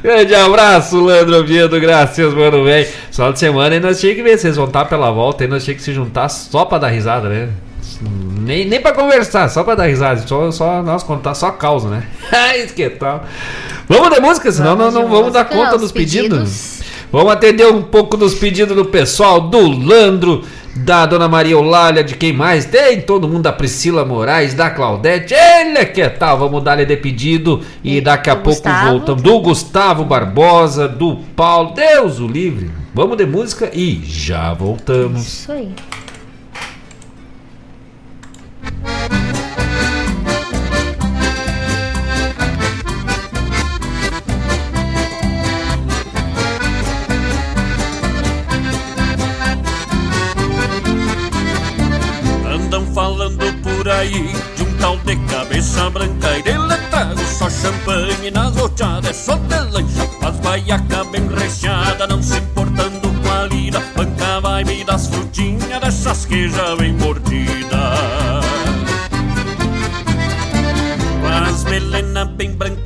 Grande abraço, Leandro Oviedo, graças, mano, velho. Final de semana aí nós tínhamos que ver, vocês vão estar pela volta aí, nós tínhamos que se juntar só pra dar risada, né? Nem, nem pra conversar, só pra dar risada, só, só nós contar só causa, né? Ai, que tal? Vamos de música, senão Vamos não, não vamos dar música, conta os dos pedidos. pedidos. Vamos atender um pouco dos pedidos do pessoal, do Landro, da Dona Maria Eulália, de quem mais? Tem todo mundo, da Priscila Moraes, da Claudete. Ele que tal? Vamos dar-lhe de pedido e, daqui a pouco Gustavo. voltamos. Do Gustavo Barbosa, do Paulo, Deus o livre. Vamos de música e já voltamos. Isso aí. Só champanhe nas roteadas, só de lancha, faz baiaca bem recheada, não se importando com a lida, banca a vibe das frutinhas dessas que já vem mordida. As melena bem branquinha,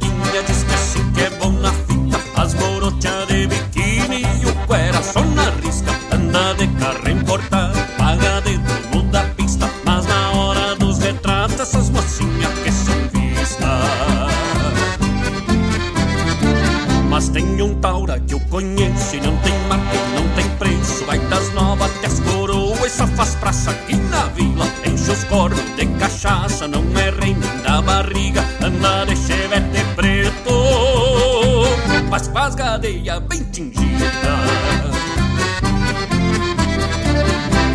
cachaça, não é rei nem da barriga. Anda de chevette preto, mas com as gadeias bem tingidas.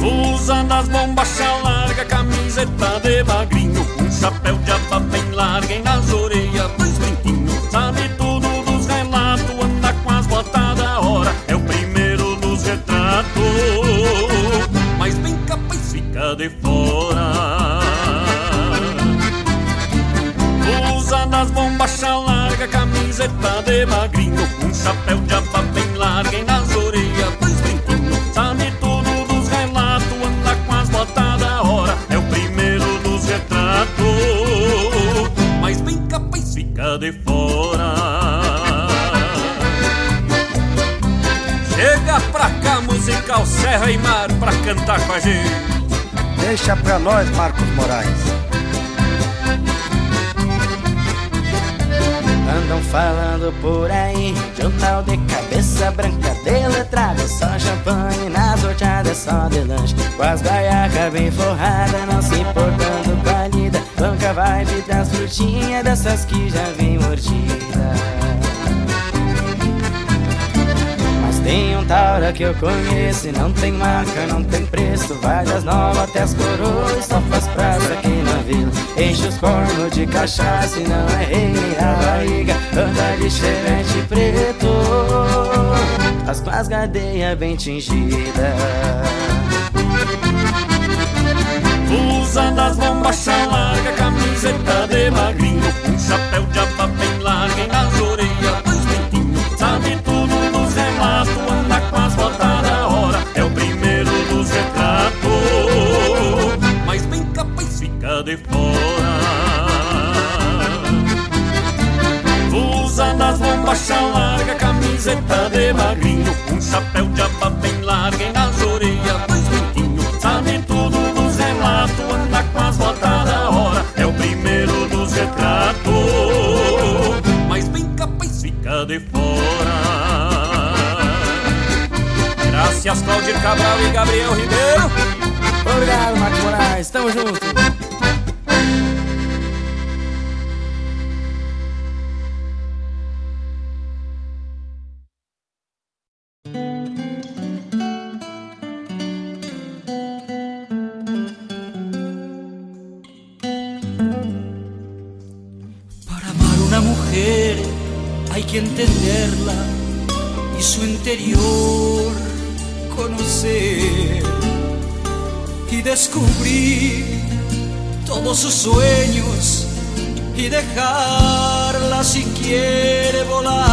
Usa nas bombachas larga, camiseta de magrinho Um chapéu de aba bem larga e nas orelhas magrinho Um chapéu de aba bem larga e nas orelhas dois brinquinhos Sabe tudo dos relatos, anda com as botas da hora É o primeiro dos retratos. Mas bem capaz fica de fora. Chega pra cá, musical Serra e Mar Pra cantar com a gente. Deixa pra nós, Marcos Moraes. Andam falando por aí. Tal de cabeça branca de letrado Só champanhe nas horteadas, só de lanche. Com as gaiacas bem forradas, não se importando com a lida. Banca vibe das frutinhas, dessas que já vem mordida Tem um taura que eu conheço e não tem marca, não tem preço. Vai das novas até as coroas, só faz praça aqui na vila Enche os cornos de cachaça e não é rei nem a barriga Anda de cheirante preto. As as gadeias bem tingidas. Usa das bombachas larga, camiseta de magrinho Um chapéu de aba bombachas larga, camiseta de magrinho Um chapéu de aba bem larga e nas orelhas dois pintinhos. Sabe tudo dos relatos, anda com as botas da hora É o primeiro dos retratos. Mas bem capaz fica de fora. Graças Claudir Cabral e Gabriel Ribeiro. Obrigado, Marcos Moraes, tamo junto descubrir todos sus sueños y dejarla si quiere volar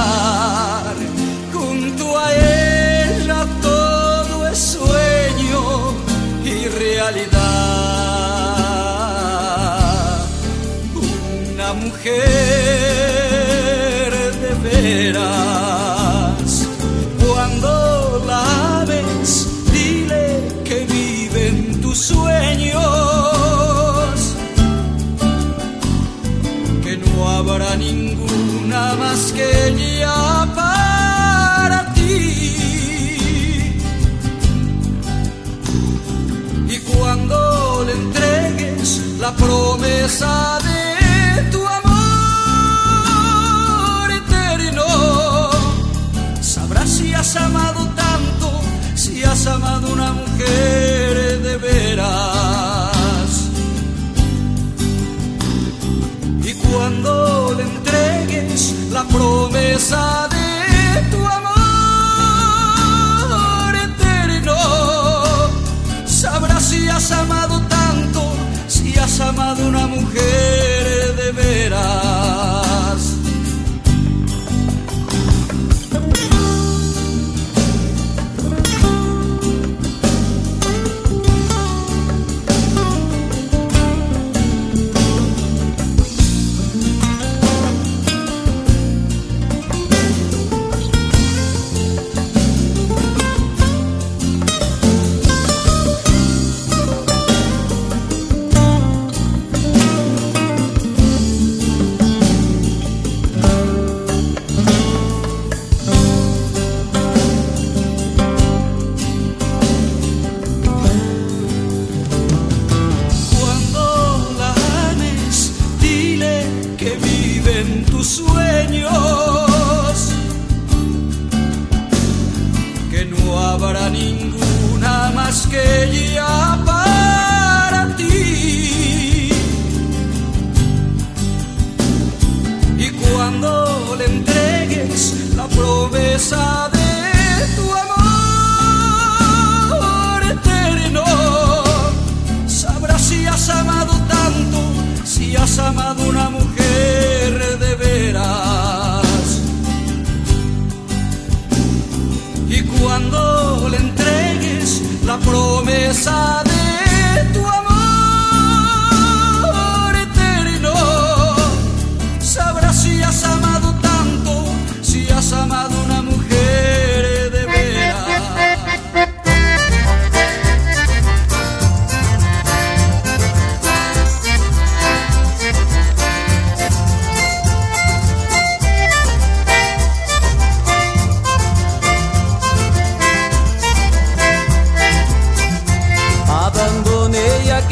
habrá ninguna más que ella para ti. Y cuando le entregues la promesa de tu amor eterno, sabrás si has amado tanto, si has amado una mujer la promesa de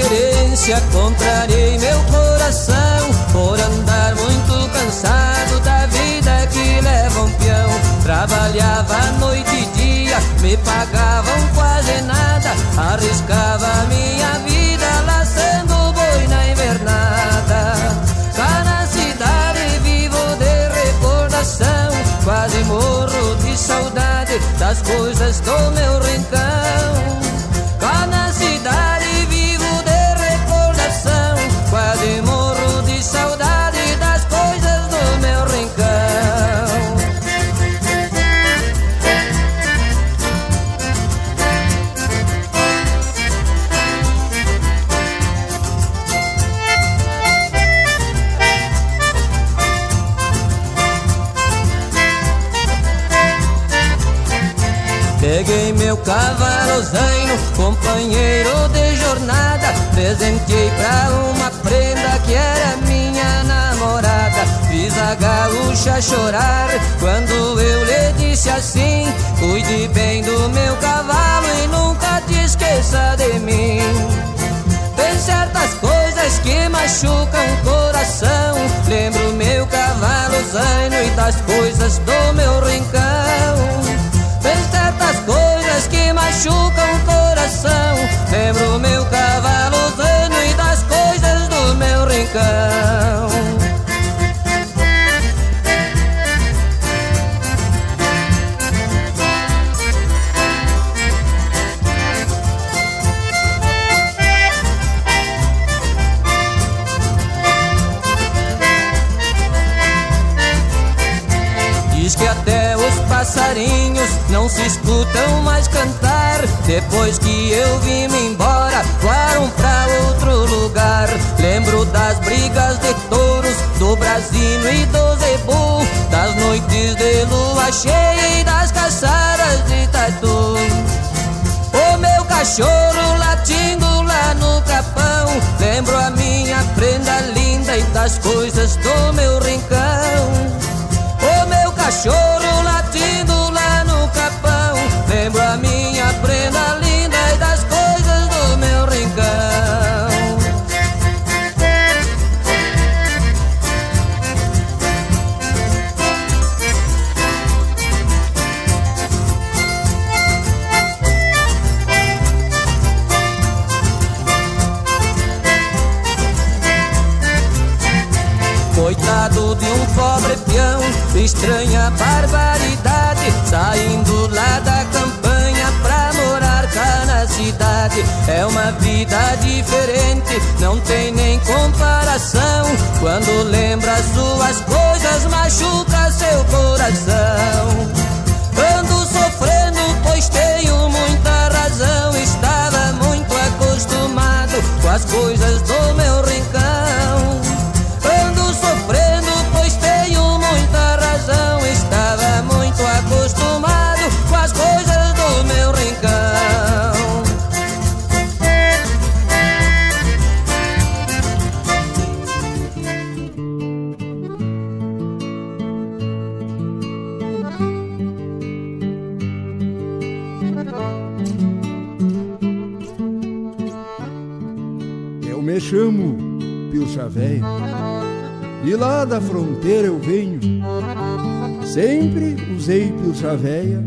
notícia contrariei meu coração por andar muito cansado da vida que leva um peão. Trabalhava noite e dia, me pagavam quase nada, arriscava minha vida laçando boi na invernada. Cá na cidade vivo de recordação, quase morro de saudade das coisas do meu rincão. Cá na cidade Peguei meu cavalo zaino, companheiro de jornada Presentei pra uma prenda que era minha namorada Fiz a gaúcha chorar quando eu lhe disse assim Cuide bem do meu cavalo e nunca te esqueça de mim tem certas coisas que machucam o coração. Lembro meu cavalo zaino e das coisas do meu rincão. Tem certas coisas que machucam o coração. Lembro meu cavalo zaino e das coisas do meu rincão. Escutam mais cantar. Depois que eu vim-me embora, voaram pra outro lugar. Lembro das brigas de touros, do brasino e do zebu Das noites de lua cheia e das caçadas de tatu. O meu cachorro latindo lá no capão Lembro a minha prenda linda e das coisas do meu rincão. O meu cachorro latindo Lembro a minha prenda linda e das coisas do meu rincão. Coitado de um pobre peão, estranha barbaridade, saindo lá da cidade. É uma vida diferente, não tem nem comparação. Quando lembra suas coisas, machuca seu coração. Ando sofrendo, pois tenho muita razão. Estava muito acostumado com as coisas do meu rincão. Chamo Pilcha Véia e lá da fronteira eu venho. Sempre usei Pilcha Véia,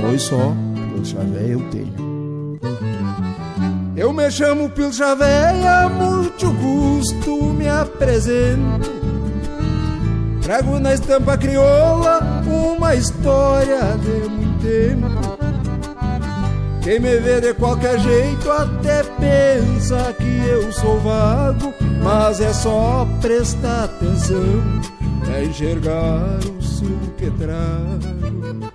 pois só Pilcha Véia eu tenho. Eu me chamo Pilcha Véia, muito gosto me apresento. Trago na estampa crioula uma história de muito tempo. Quem me vê de qualquer jeito até pensa que eu sou vago, mas é só prestar atenção pra enxergar o sumo que trago.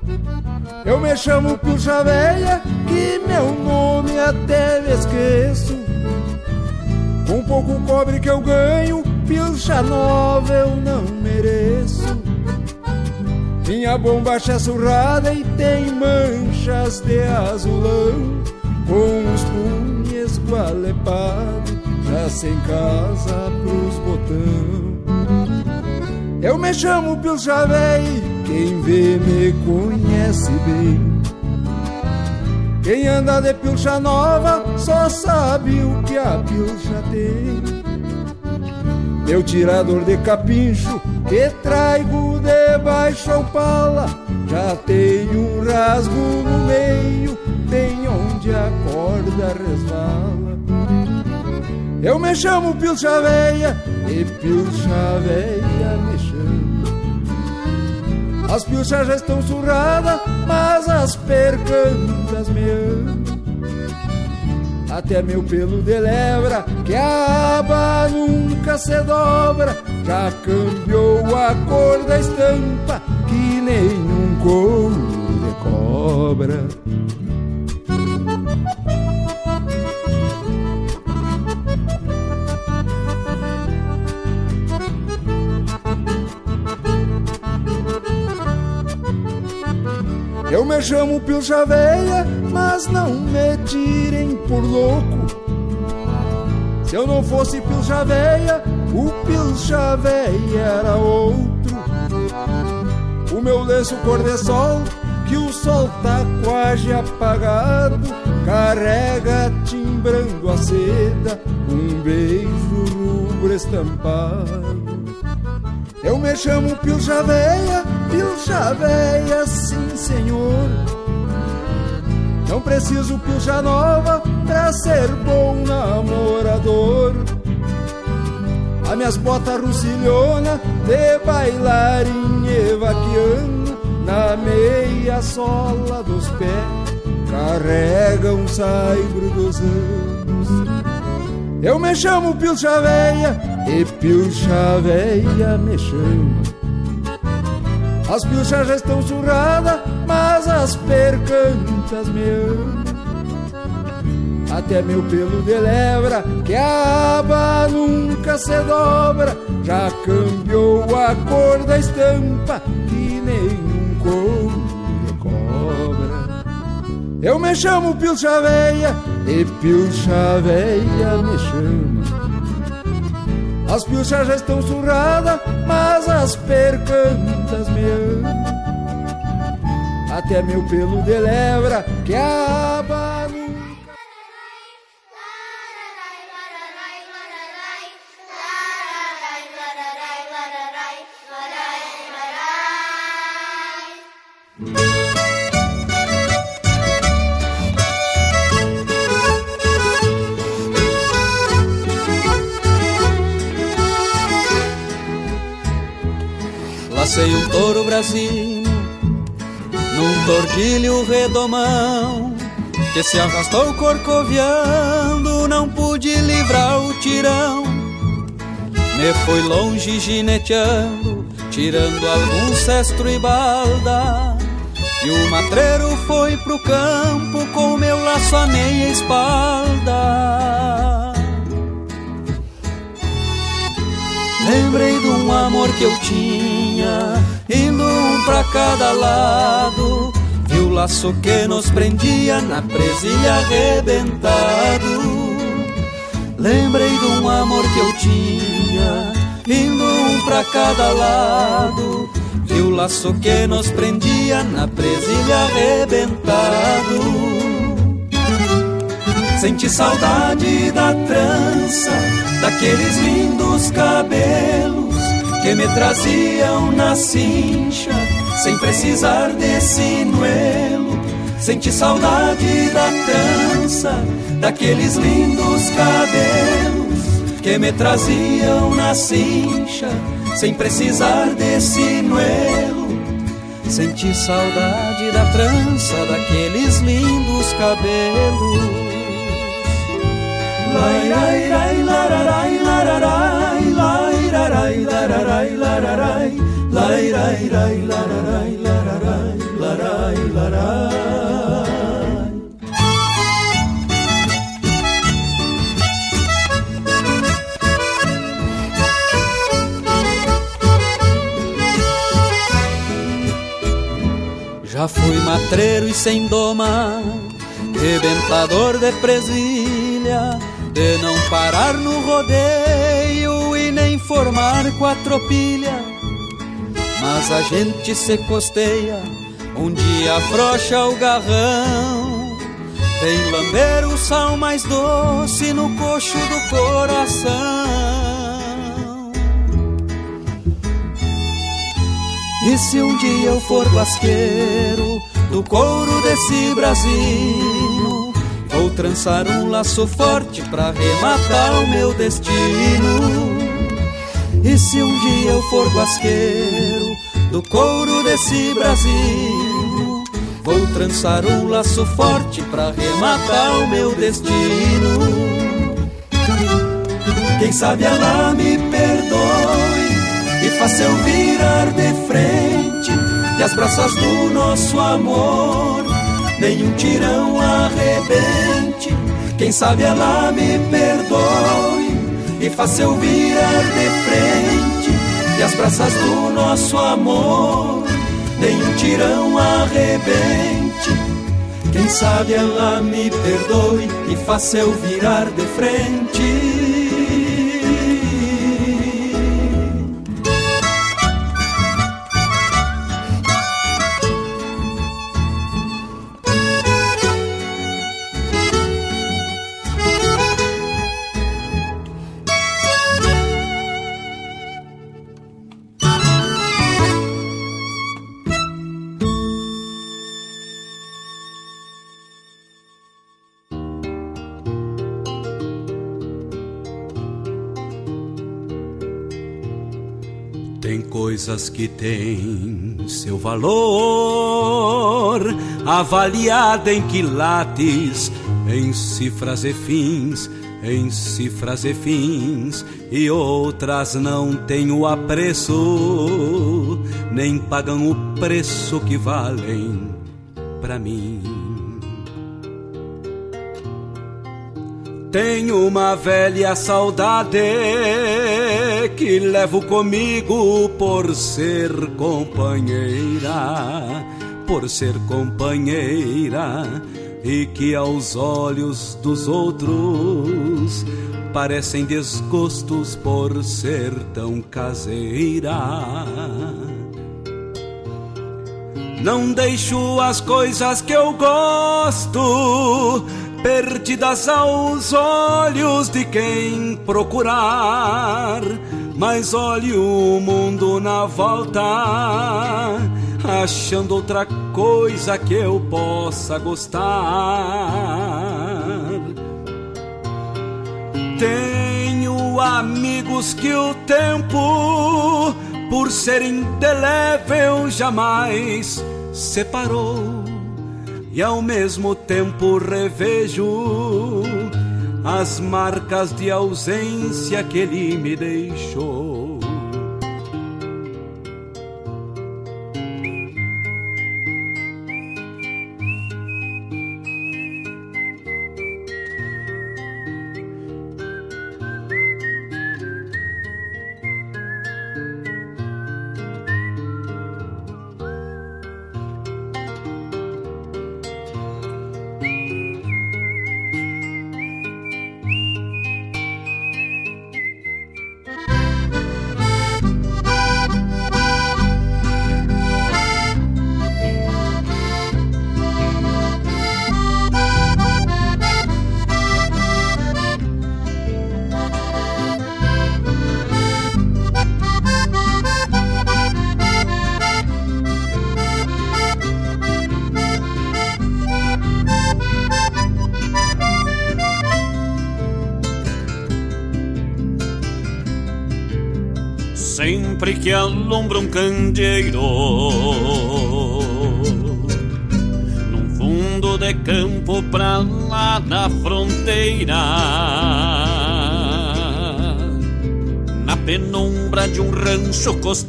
Eu me chamo Puxa Véia, que meu nome até me esqueço. Com pouco cobre que eu ganho, pilcha nova eu não mereço. Minha bombacha é surrada e tem manchas de azulão. Com os punhos gualepados, já sem casa pros botão. Eu me chamo Pilcha Véi, quem vê me conhece bem. Quem anda de pilcha nova só sabe o que a pilcha tem. Meu tirador de capincho que traigo debaixo ao pala já tem um rasgo no meio, bem onde a corda resvala. Eu me chamo pilcha veia e pilcha veia me chama. As pilchas já estão surradas, mas as percantas me amam. Até meu pelo de lebra, que a aba nunca se dobra, já cambiou a cor da estampa, que nenhum couro de cobra. Eu me chamo Pilcha Veia, mas não me tirem por louco. Se eu não fosse Pilcha Veia, o Pilcha Veia era outro. O meu lenço cor de sol, que o sol tá quase apagado, carrega timbrando a seda, um beijo rubro estampado. Eu me chamo Pilcha Veia, Pilcha Veia, sim senhor. Não preciso pilcha nova pra ser bom namorador. As minhas botas russilhona de bailarinha vaquiano na meia sola dos pés carrega um saibro dos anos. Eu me chamo Pilcha Veia e Pilcha Veia me chama. As pilchas já estão surradas, mas as percantas me amam. Até meu pelo de lebra, que a aba nunca se dobra, já cambiou a cor da estampa, que nenhum couro de cobra. Eu me chamo Pilcha Veia e Pilcha Veia me chama. As pilchas já estão surradas, mas as percantas me amam. Até meu pelo de lebra, que a aba brasino num tordilho redomão que se arrastou corcoviando, não pude livrar o tirão. Me fui longe gineteando, tirando algum cestro e balda. E o matreiro foi pro campo com meu laço a meia espalda. Lembrei de um amor que eu tinha, indo um pra cada lado. Vi o laço que nos prendia na presilha arrebentado. Lembrei de um amor que eu tinha, indo um pra cada lado. Vi o laço que nos prendia na presilha arrebentado. Senti saudade da trança, daqueles lindos cabelos que me traziam na cincha, sem precisar de sinuelo. Senti saudade da trança, daqueles lindos cabelos que me traziam na cincha, sem precisar de sinuelo. Senti saudade da trança, daqueles lindos cabelos. Já fui matreiro e sem doma, rebentador de presilha, de não parar no rodeio e nem formar quatropilha. Mas a gente se costeia, um dia afrouxa o garrão, Vem lamber o sal mais doce no coxo do coração. E se um dia eu for guasqueiro do couro desse Brasil, trançar um laço forte pra rematar o meu destino. E se um dia eu for guasqueiro do couro desse Brasil, vou trançar um laço forte pra rematar o meu destino. Quem sabe ela me perdoe e faça eu virar de frente e as braças do nosso amor nenhum tirão arrebente. Quem sabe ela me perdoe e faça eu virar de frente e as braças do nosso amor nenhum tirão arrebente. Quem sabe ela me perdoe e faça eu virar de frente. Que têm seu valor, avaliada em quilates, em cifras e fins, em cifras e fins, e outras não têm o apreço, nem pagam o preço que valem pra mim. Tenho uma velha saudade que levo comigo por ser companheira, por ser companheira, e que aos olhos dos outros parecem desgostos por ser tão caseira. Não deixo as coisas que eu gosto perdidas aos olhos de quem procurar. Mas olhe o mundo na volta, achando outra coisa que eu possa gostar. Tenho amigos que o tempo, por ser indelével, jamais separou e ao mesmo tempo revejo as marcas de ausência que ele me deixou.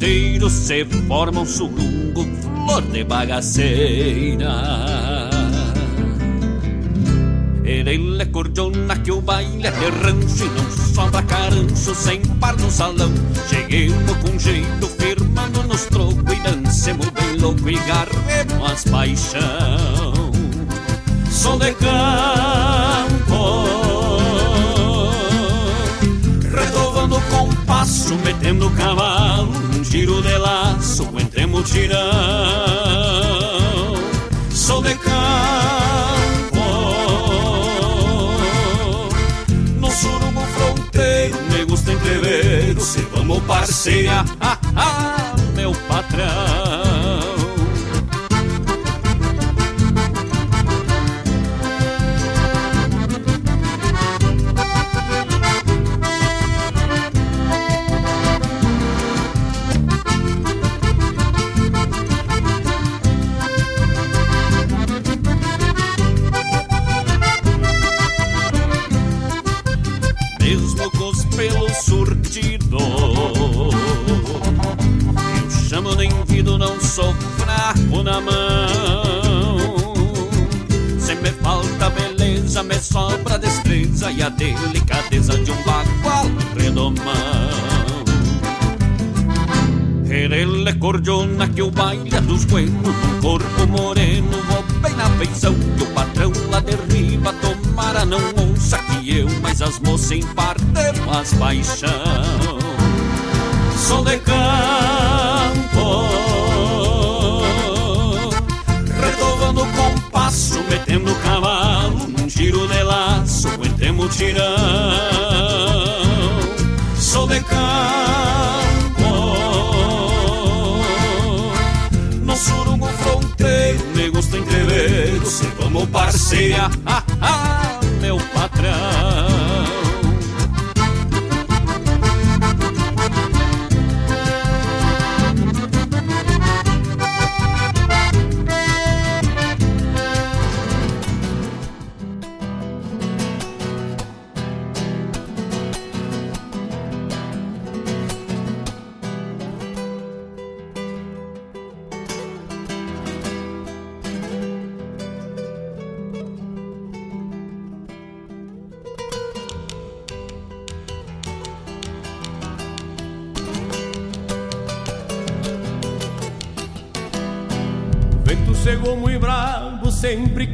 Rancho costeiro se forma um surungo, flor de bagaceira. Ele é cordiona que o baile é de e não sobra caranço sem par no salão. Cheguemos com jeito, firmando nos trocos e dancemos bem louco e garremos as paixão. Sou de campo, retovando o compasso, metendo o cavalo, um giro de laço entre mutirão. Sou de campo, no surubo fronteiro, me gusta entrever se vamos parceira. Ah, ah. Cordiona que o baile é dos buenos Um corpo moreno, vou bem na feição Que o patrão lá de riba tomara não ouça Que eu, mas as moças em parte faz paixão Sou de campo Retovando o compasso, metendo o cavalo Num giro de laço, entemo tirão Sou de campo entreveiro, se vamos parceria, ah, ah, meu patrão.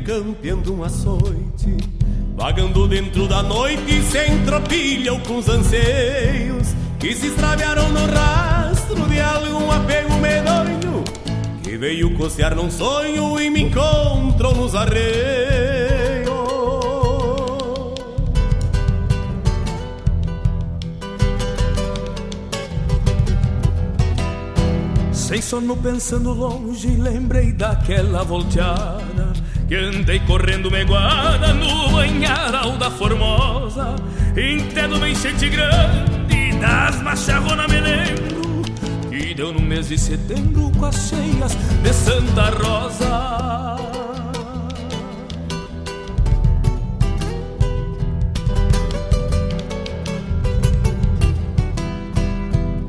Campeando um açoite Vagando dentro da noite, sem tropilha ou com os anseios Que se extraviaram no rastro de algum apego medonho Que veio cocear num sonho e me encontrou nos arreios. Sem sono pensando longe, lembrei daquela volteada Que andei correndo meguada no banharal da Formosa Entendo uma enchente grande das macharronas me lembro Que deu no mês de setembro com as cheias de Santa Rosa.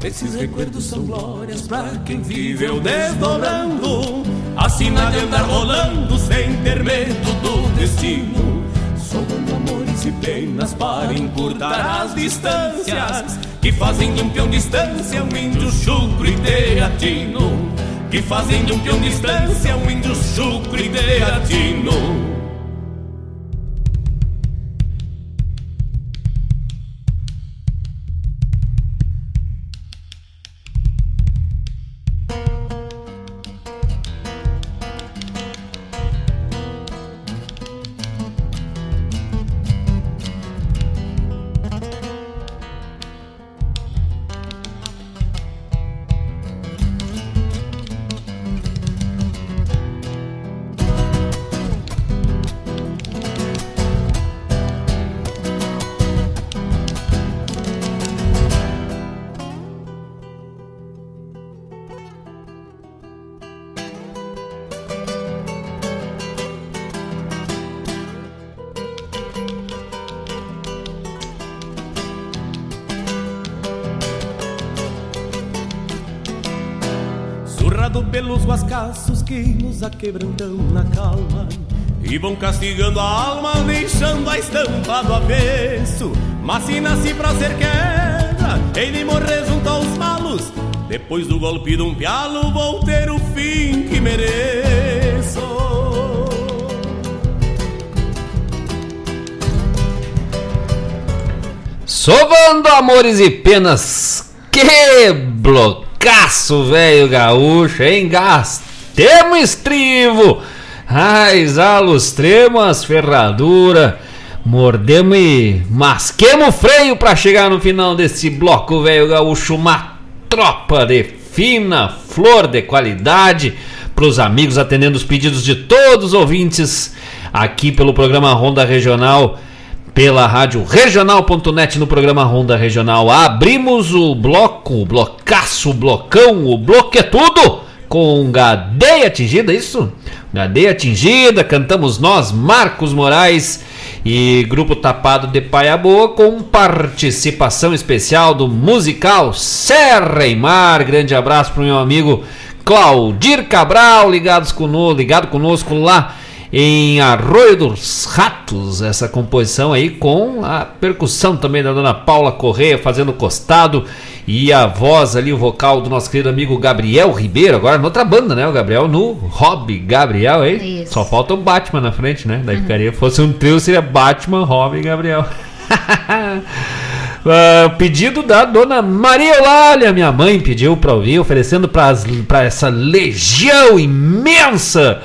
Esses recuerdos são glórias pra quem viveu desdobrando Assina de andar rolando sem ter medo do destino. Somando amores e penas para encurtar as distâncias Que fazem de um peão distância um índio chucro e teatino Que fazem de um peão distância um índio chucro e teatino nos aquebrantam na calma E vão castigando a alma, deixando a estampa do avesso. Mas se nasci pra ser queda, hei de morrer junto aos malos. Depois do golpe de um pialo, vou ter o fim que mereço. Sovando amores e penas, que blocaço, velho gaúcho, hein? Gastemos estrivo, raizalos, tremas, ferradura, Mordemos e masquemos o freio para chegar no final desse bloco, velho gaúcho. Uma tropa de fina flor de qualidade para os amigos, atendendo os pedidos de todos os ouvintes aqui pelo programa Ronda Regional, pela rádio regional.net no programa Ronda Regional. Abrimos o bloco, o blocaço, o blocão, o bloco é tudo com Gadeia Atingida, isso? Gadeia Atingida, cantamos nós, Marcos Moraes e Grupo Tapado de Paia Boa, com participação especial do musical Serra e Mar. Grande abraço para o meu amigo Claudir Cabral, ligados conosco, ligado conosco lá em Arroio dos Ratos, essa composição aí com a percussão também da dona Paula Correia fazendo costado e a voz ali, o vocal do nosso querido amigo Gabriel Ribeiro, agora noutra banda, né? O Gabriel no Hobby Gabriel, hein? Isso. Só falta o Batman na frente, né? Daí ficaria, fosse um trio, seria Batman, Hobby e Gabriel. Ah, pedido da dona Maria Eulália, minha mãe pediu para ouvir, oferecendo para essa legião imensa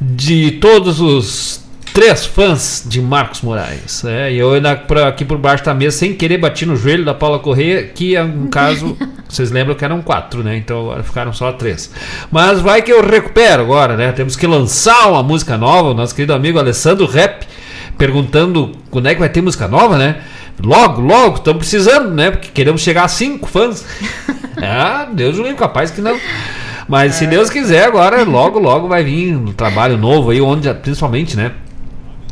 de todos os três fãs de Marcos Moraes. É, e eu ainda por aqui por baixo da mesa, sem querer, bati no joelho da Paula Correia, que é um caso, vocês lembram que eram quatro, né? Então agora ficaram só três. Mas vai que eu recupero agora, né? Temos que lançar uma música nova, o nosso querido amigo Alessandro Rap, perguntando quando é que vai ter música nova, né? Logo, logo, estamos precisando, né? Porque queremos chegar a cinco fãs. ah, Deus o livre, capaz que não. Mas se Deus quiser, agora logo, logo vai vir um trabalho novo aí, onde, principalmente, né?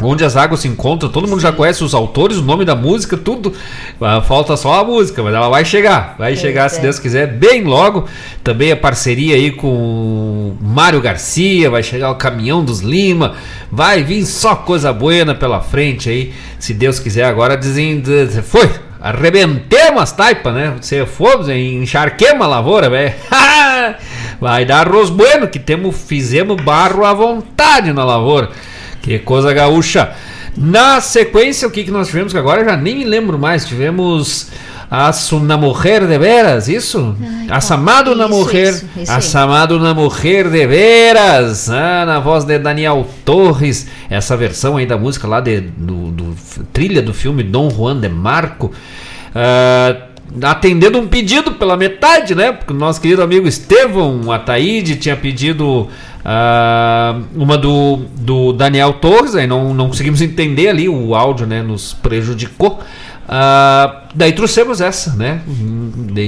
Onde as águas se encontram, todo mundo já conhece os autores, o nome da música, tudo. Ah, Falta só a música, mas ela vai chegar. Vai chegar, se é. Deus quiser, bem logo. Também a parceria aí com Mário Garcia, vai chegar o Caminhão dos Lima. Vai vir só coisa buena pela frente aí, se Deus quiser. Agora dizendo, foi, arrebentemos as taipas, né? Se for, encharquemos a lavoura, velho. Vai dar arroz bueno, que temos, fizemos barro à vontade na lavoura. Que coisa gaúcha. Na sequência, o que, que nós tivemos? Que agora eu já nem me lembro mais. Tivemos Aço na Mujer de Veras, isso? Assamado na Isso, Mujer. isso, isso aí. Assamado na Mujer de Veras. Ah, na voz de Daniel Torres. Essa versão aí da música lá de, do, do trilha do filme Dom Juan de Marco. Ah, atendendo um pedido pela metade, né? Porque o nosso querido amigo Estevão Ataíde tinha pedido ah, uma do, do Daniel Torres, aí não, não conseguimos entender ali, o áudio né, nos prejudicou. Ah, daí trouxemos essa, né?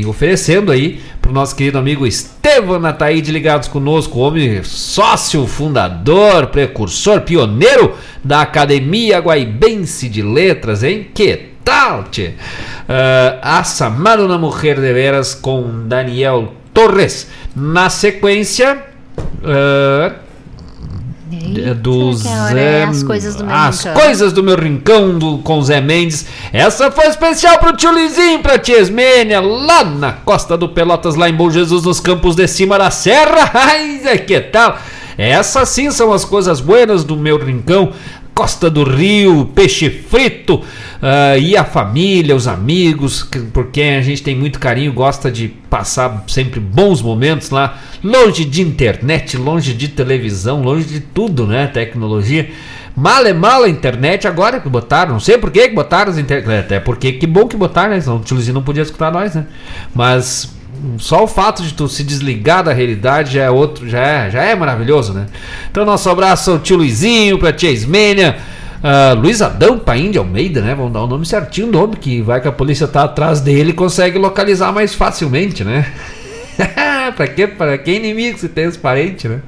Oferecendo aí para o nosso querido amigo Estevam Ataíde ligados conosco, homem sócio, fundador, precursor, pioneiro da Academia Guaibense de Letras, hein? Que tal, tchê? Uh, Assamado na Mujer de Veras com Daniel Torres. Na sequência. Uh, E aí, do Zé, é as coisas do meu as rincão? coisas do meu rincão do, com Zé Mendes. Essa foi especial pro tio Lizinho, pra tia Esmênia, lá na costa do Pelotas, lá em Bom Jesus, nos campos de cima da serra. Ai, Zé, que tal? Essas sim são as coisas buenas do meu rincão. Costa do Rio, peixe frito ah, e a família, os amigos, que- por quem a gente tem muito carinho, gosta de passar sempre bons momentos lá, longe de internet, longe de televisão, longe de tudo, né? Tecnologia. Mal é mal a internet agora que botaram, não sei por que botaram as internet, até porque que bom que botaram, né? Senão o tiozinho não podia escutar nós, né? Mas só o fato de tu se desligar da realidade já é outro, já é, já é maravilhoso, né? Então nosso abraço ao tio Luizinho, pra tia Ismênia, ah, Luiz Adão Paim de Almeida, né? Vamos dar o nome certinho, o nome que vai que a polícia tá atrás dele e consegue localizar mais facilmente, né? pra quê? Para que inimigo se tem os parentes, né?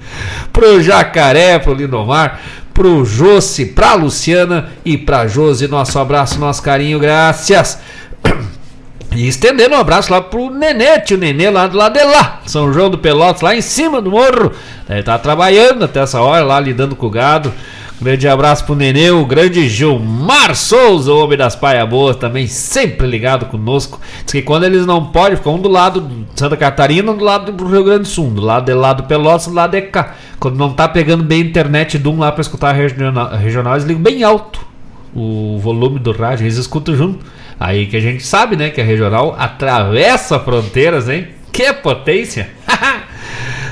Pro Jacaré, pro Lindomar, pro Josi, pra Luciana e pra Josi, nosso abraço, nosso carinho, graças. E estendendo um abraço lá pro Nenê, tio Nenê, lá do lado de lá, São João do Pelotas, lá em cima do morro. Ele tá trabalhando até essa hora lá, lidando com o gado. Grande abraço pro Nenê, o grande Gilmar Souza, o homem das Paia Boas, também sempre ligado conosco. Diz que quando eles não podem, ficam um do lado de Santa Catarina, um do lado do Rio Grande do Sul, do lado de lá do Pelotas, do lado de cá. Quando não tá pegando bem a internet de um lá pra escutar a regional, a regional eles ligam bem alto o volume do rádio, eles escutam junto. Aí que a gente sabe, né, que a regional atravessa fronteiras, hein? Que potência!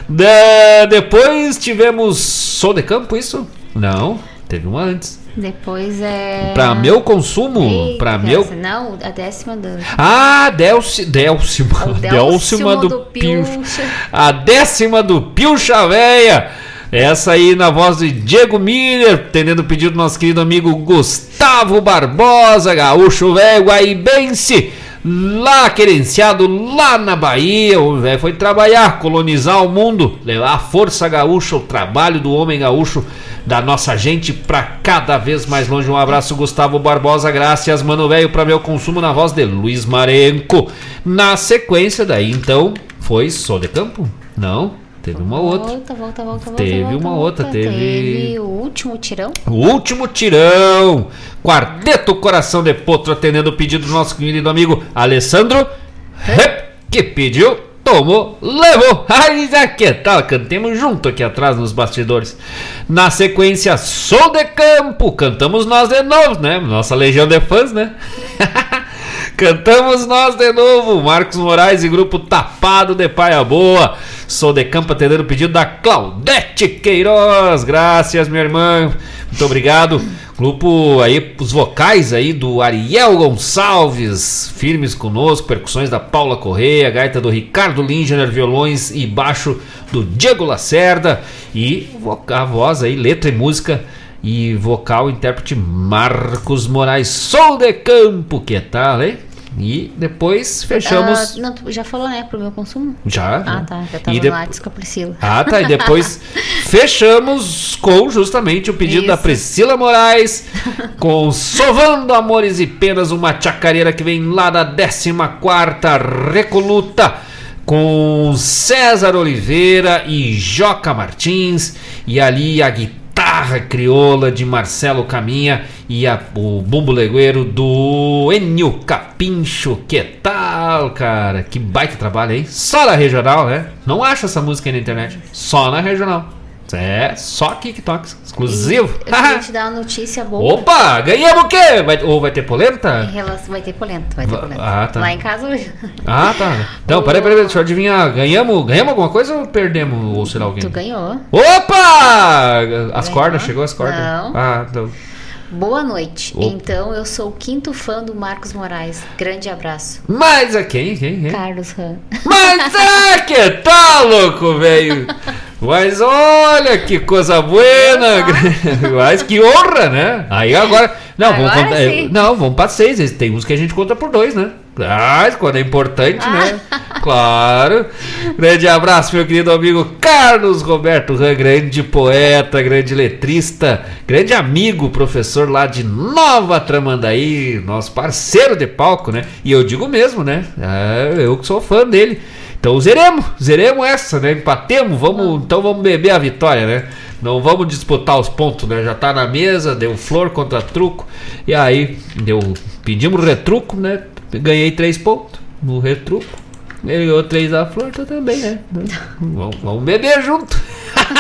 Da- depois tivemos Som de Campo, isso? Não, teve uma antes. Depois é. Pra meu consumo, Eita, pra meu. Não, a décima do. Ah, Delci, Délcima. O Délcima do, do. Pilcha. A décima do Pilcha Véia. Essa aí na voz de Diego Miller, atendendo o pedido do nosso querido amigo Gustavo Barbosa, gaúcho velho guaibense, lá querenciado lá na Bahia. O velho foi trabalhar, colonizar o mundo, levar a força gaúcha, o trabalho do homem gaúcho, da nossa gente pra cada vez mais longe. Um abraço, Gustavo Barbosa. Graças, mano velho, para meu consumo na voz de Luiz Marenco. Na sequência, daí então, foi Sou de Campo? Não. Teve uma outra. Volta, volta, volta, volta. Teve volta, uma outra, teve- Teve o último tirão. O último tirão. Quarteto Coração de Potro atendendo o pedido do nosso querido amigo Alessandro Rep, que pediu, tomou, levou. Ai, que tal? Cantemos junto aqui atrás nos bastidores. Na sequência, Sou de Campo. Cantamos nós de novo, né? Nossa legião de fãs, né? Cantamos nós de novo, Marcos Moraes e grupo Tapado de Paia Boa. Sou de campo atendendo o pedido da Claudete Queiroz. Graças, minha irmã. Muito obrigado. Grupo aí, os vocais aí do Ariel Gonçalves, firmes conosco, percussões da Paula Correia, gaita do Ricardo Linger, violões e baixo do Diego Lacerda e a voz aí, letra e música e vocal intérprete Marcos Moraes. Sou de campo, que tal, hein? E depois fechamos. Ah, não, já falou, né? Pro meu consumo? Já, Ah, tá. Já tava E de- no Whats com a Priscila. Ah, tá. E depois fechamos com justamente o pedido da Isso. Priscila Moraes, com Sovando Amores e Penas, uma chacareira que vem lá da 14 Recoluta, com César Oliveira e Joca Martins, e ali a guitarra crioula de Marcelo Caminha e a- o bumbo legueiro do Enio Capincho. Que tal, cara? Que baita trabalho, hein? Só na regional, né? Não acha essa música aí na internet. Só na regional. É, só TikTok, exclusivo. Eu queria te dar uma notícia boa. Opa, ganhamos o quê? Vai, ou vai ter Em polenta? relação, vai ter polenta, vai ter polenta. ah, tá. Lá em casa hoje. Ah, tá. Não, peraí, peraí, deixa eu adivinhar. Ganhamos, ganhamos alguma coisa ou perdemos? Ou será alguém? Tu ganhou. Opa! As Ganhou? cordas, chegou as cordas? Não. Ah, então. Boa noite. Opa. Então, eu sou o quinto fã do Marcos Moraes. Grande abraço. Mas a quem? Quem? quem? Carlos Han. Mas é que tá louco, velho. Mas olha que coisa buena. Mas que honra, né? Aí agora. Não, vamos Agora contar. sim. Não, vamos pra seis. Tem uns que a gente conta por dois, né? Ah, quando é importante, né? Claro. Grande abraço, meu querido amigo Carlos Roberto Ran, grande poeta, grande letrista, grande amigo, professor lá de Nova Tramandaí, nosso parceiro de palco, né? E eu digo mesmo, né? Ah, eu que sou fã dele. Então zeremos, zeremos essa, né? Empatemos, vamos, então vamos beber a vitória, né? Não vamos disputar os pontos, né? Já tá na mesa, deu flor contra truco. E aí, deu, pedimos retruco, né? Ganhei três pontos no retruco. Ele ganhou três da flor, tu também, né? vamos, vamos beber junto.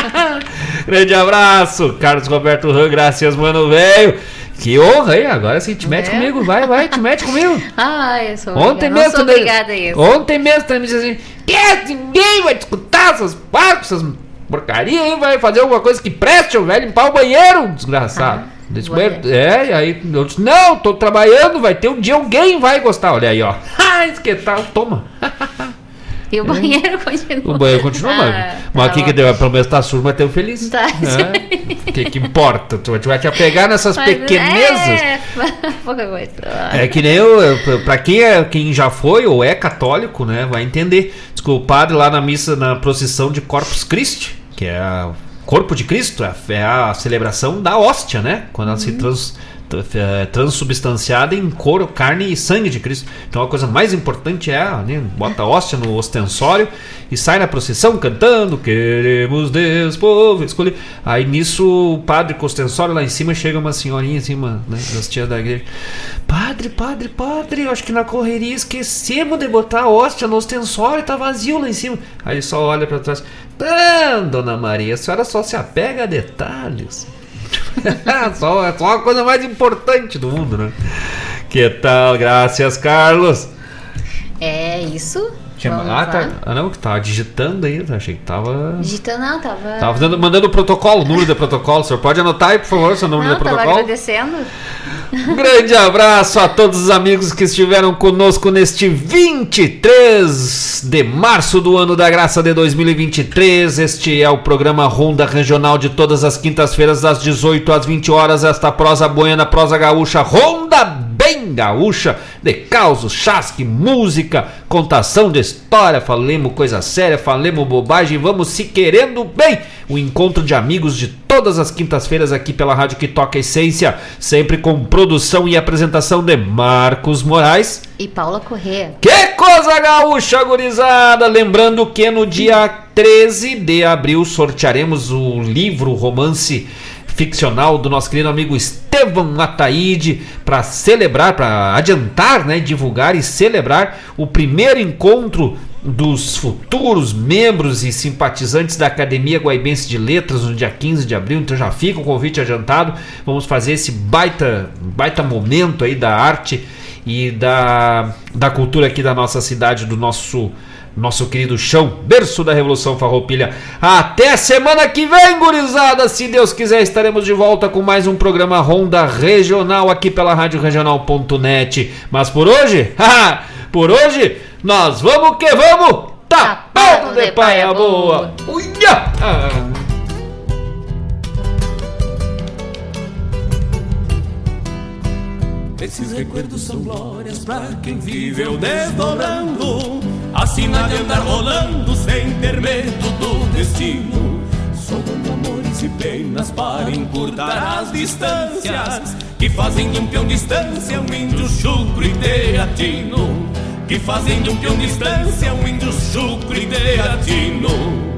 Grande abraço, Carlos Roberto Ran, graças, mano, velho. Que honra, hein? Agora sim, te mete É? comigo, vai, vai, te mete comigo. Ah, eu sou Ontem mesmo, sou obrigada a isso. Ontem mesmo também disse assim: que ninguém vai escutar essas barcos, essas porcaria aí, vai fazer alguma coisa que preste, o velho, limpar o banheiro, desgraçado. Desse vai banheiro- é, e aí eu disse: não, tô trabalhando, vai ter um dia alguém vai gostar. Olha aí, ó. Ah, que tal, toma. E o banheiro continua. O banheiro continua, mas, Ah, mas tá aqui que bom. deu, pelo menos tá surdo, mas tem feliz. Tá. É. O que, que importa? Tu vai- tu vai te apegar nessas Mas pequenezas. É, pouca coisa. É que nem eu, eu- pra quem, é, quem já foi ou é católico, né, vai entender. Diz que o padre lá na missa, na procissão de Corpus Christi, que é o corpo de Cristo, é a, é a celebração da hóstia, né? Quando ela se trans, tra- é, transubstanciada em couro, carne e sangue de Cristo. Então a coisa mais importante é, né, bota a hóstia no ostensório e sai na procissão cantando Queremos Deus, povo escolher. Aí nisso o padre com o ostensório lá em cima chega uma senhorinha em cima, né, das tias da igreja. Padre, padre, padre, eu acho que na correria esquecemos de botar a hóstia no ostensório, tá vazio lá em cima. Aí só olha pra trás. Ah, dona Maria, a senhora só se apega a detalhes. só, é só a coisa mais importante do mundo, né? Que tal? Graças, Carlos. É, É isso? Tinha- Vamos ah, tá. Ah, não, que tava digitando aí. Achei que tava. Digitando, não, tava. Tava dando- mandando o protocolo, o número de protocolo. O senhor pode anotar aí, por favor, seu número não, tava protocolo? agradecendo. Um grande abraço a todos os amigos que estiveram conosco neste 23 de março do ano da graça de 2023. Este é o programa Ronda Regional de todas as quintas-feiras, das 18 às 20 horas. Esta prosa boiana, prosa gaúcha, Ronda bem gaúcha, de causos, chasque, música, contação de história. Falemos coisa séria, falemos bobagem, vamos se querendo bem. O encontro de amigos de todas as quintas-feiras aqui pela Rádio que Toca Essência, sempre com produção e apresentação de Marcos Moraes. E Paula Corrêa. Que coisa gaúcha, gurizada! Lembrando que no dia 13 de abril sortearemos o livro, o romance ficcional do nosso querido amigo Estevam Ataíde para celebrar, para adiantar, né, divulgar e celebrar o primeiro encontro dos futuros membros e simpatizantes da Academia Guaibense de Letras no dia 15 de abril, então já fica o convite adiantado. Vamos fazer esse baita, baita momento aí da arte e da, da cultura aqui da nossa cidade, do nosso nosso querido chão, berço da Revolução Farroupilha. Até semana que vem, gurizada! Se Deus quiser, estaremos de volta com mais um programa Ronda Regional aqui pela Rádio Regional.net. Mas por hoje, por hoje, nós vamos que vamos! Tapado de paia boa! Uia! Ah. Esses recuerdos são glórias pra quem viveu desdobrando, assina de andar rolando sem ter medo do destino. Somando amores e penas para encurtar as distâncias, que fazem de um peão distância um índio chucro e teatino. Que fazem de um peão distância um índio chucro e teatino.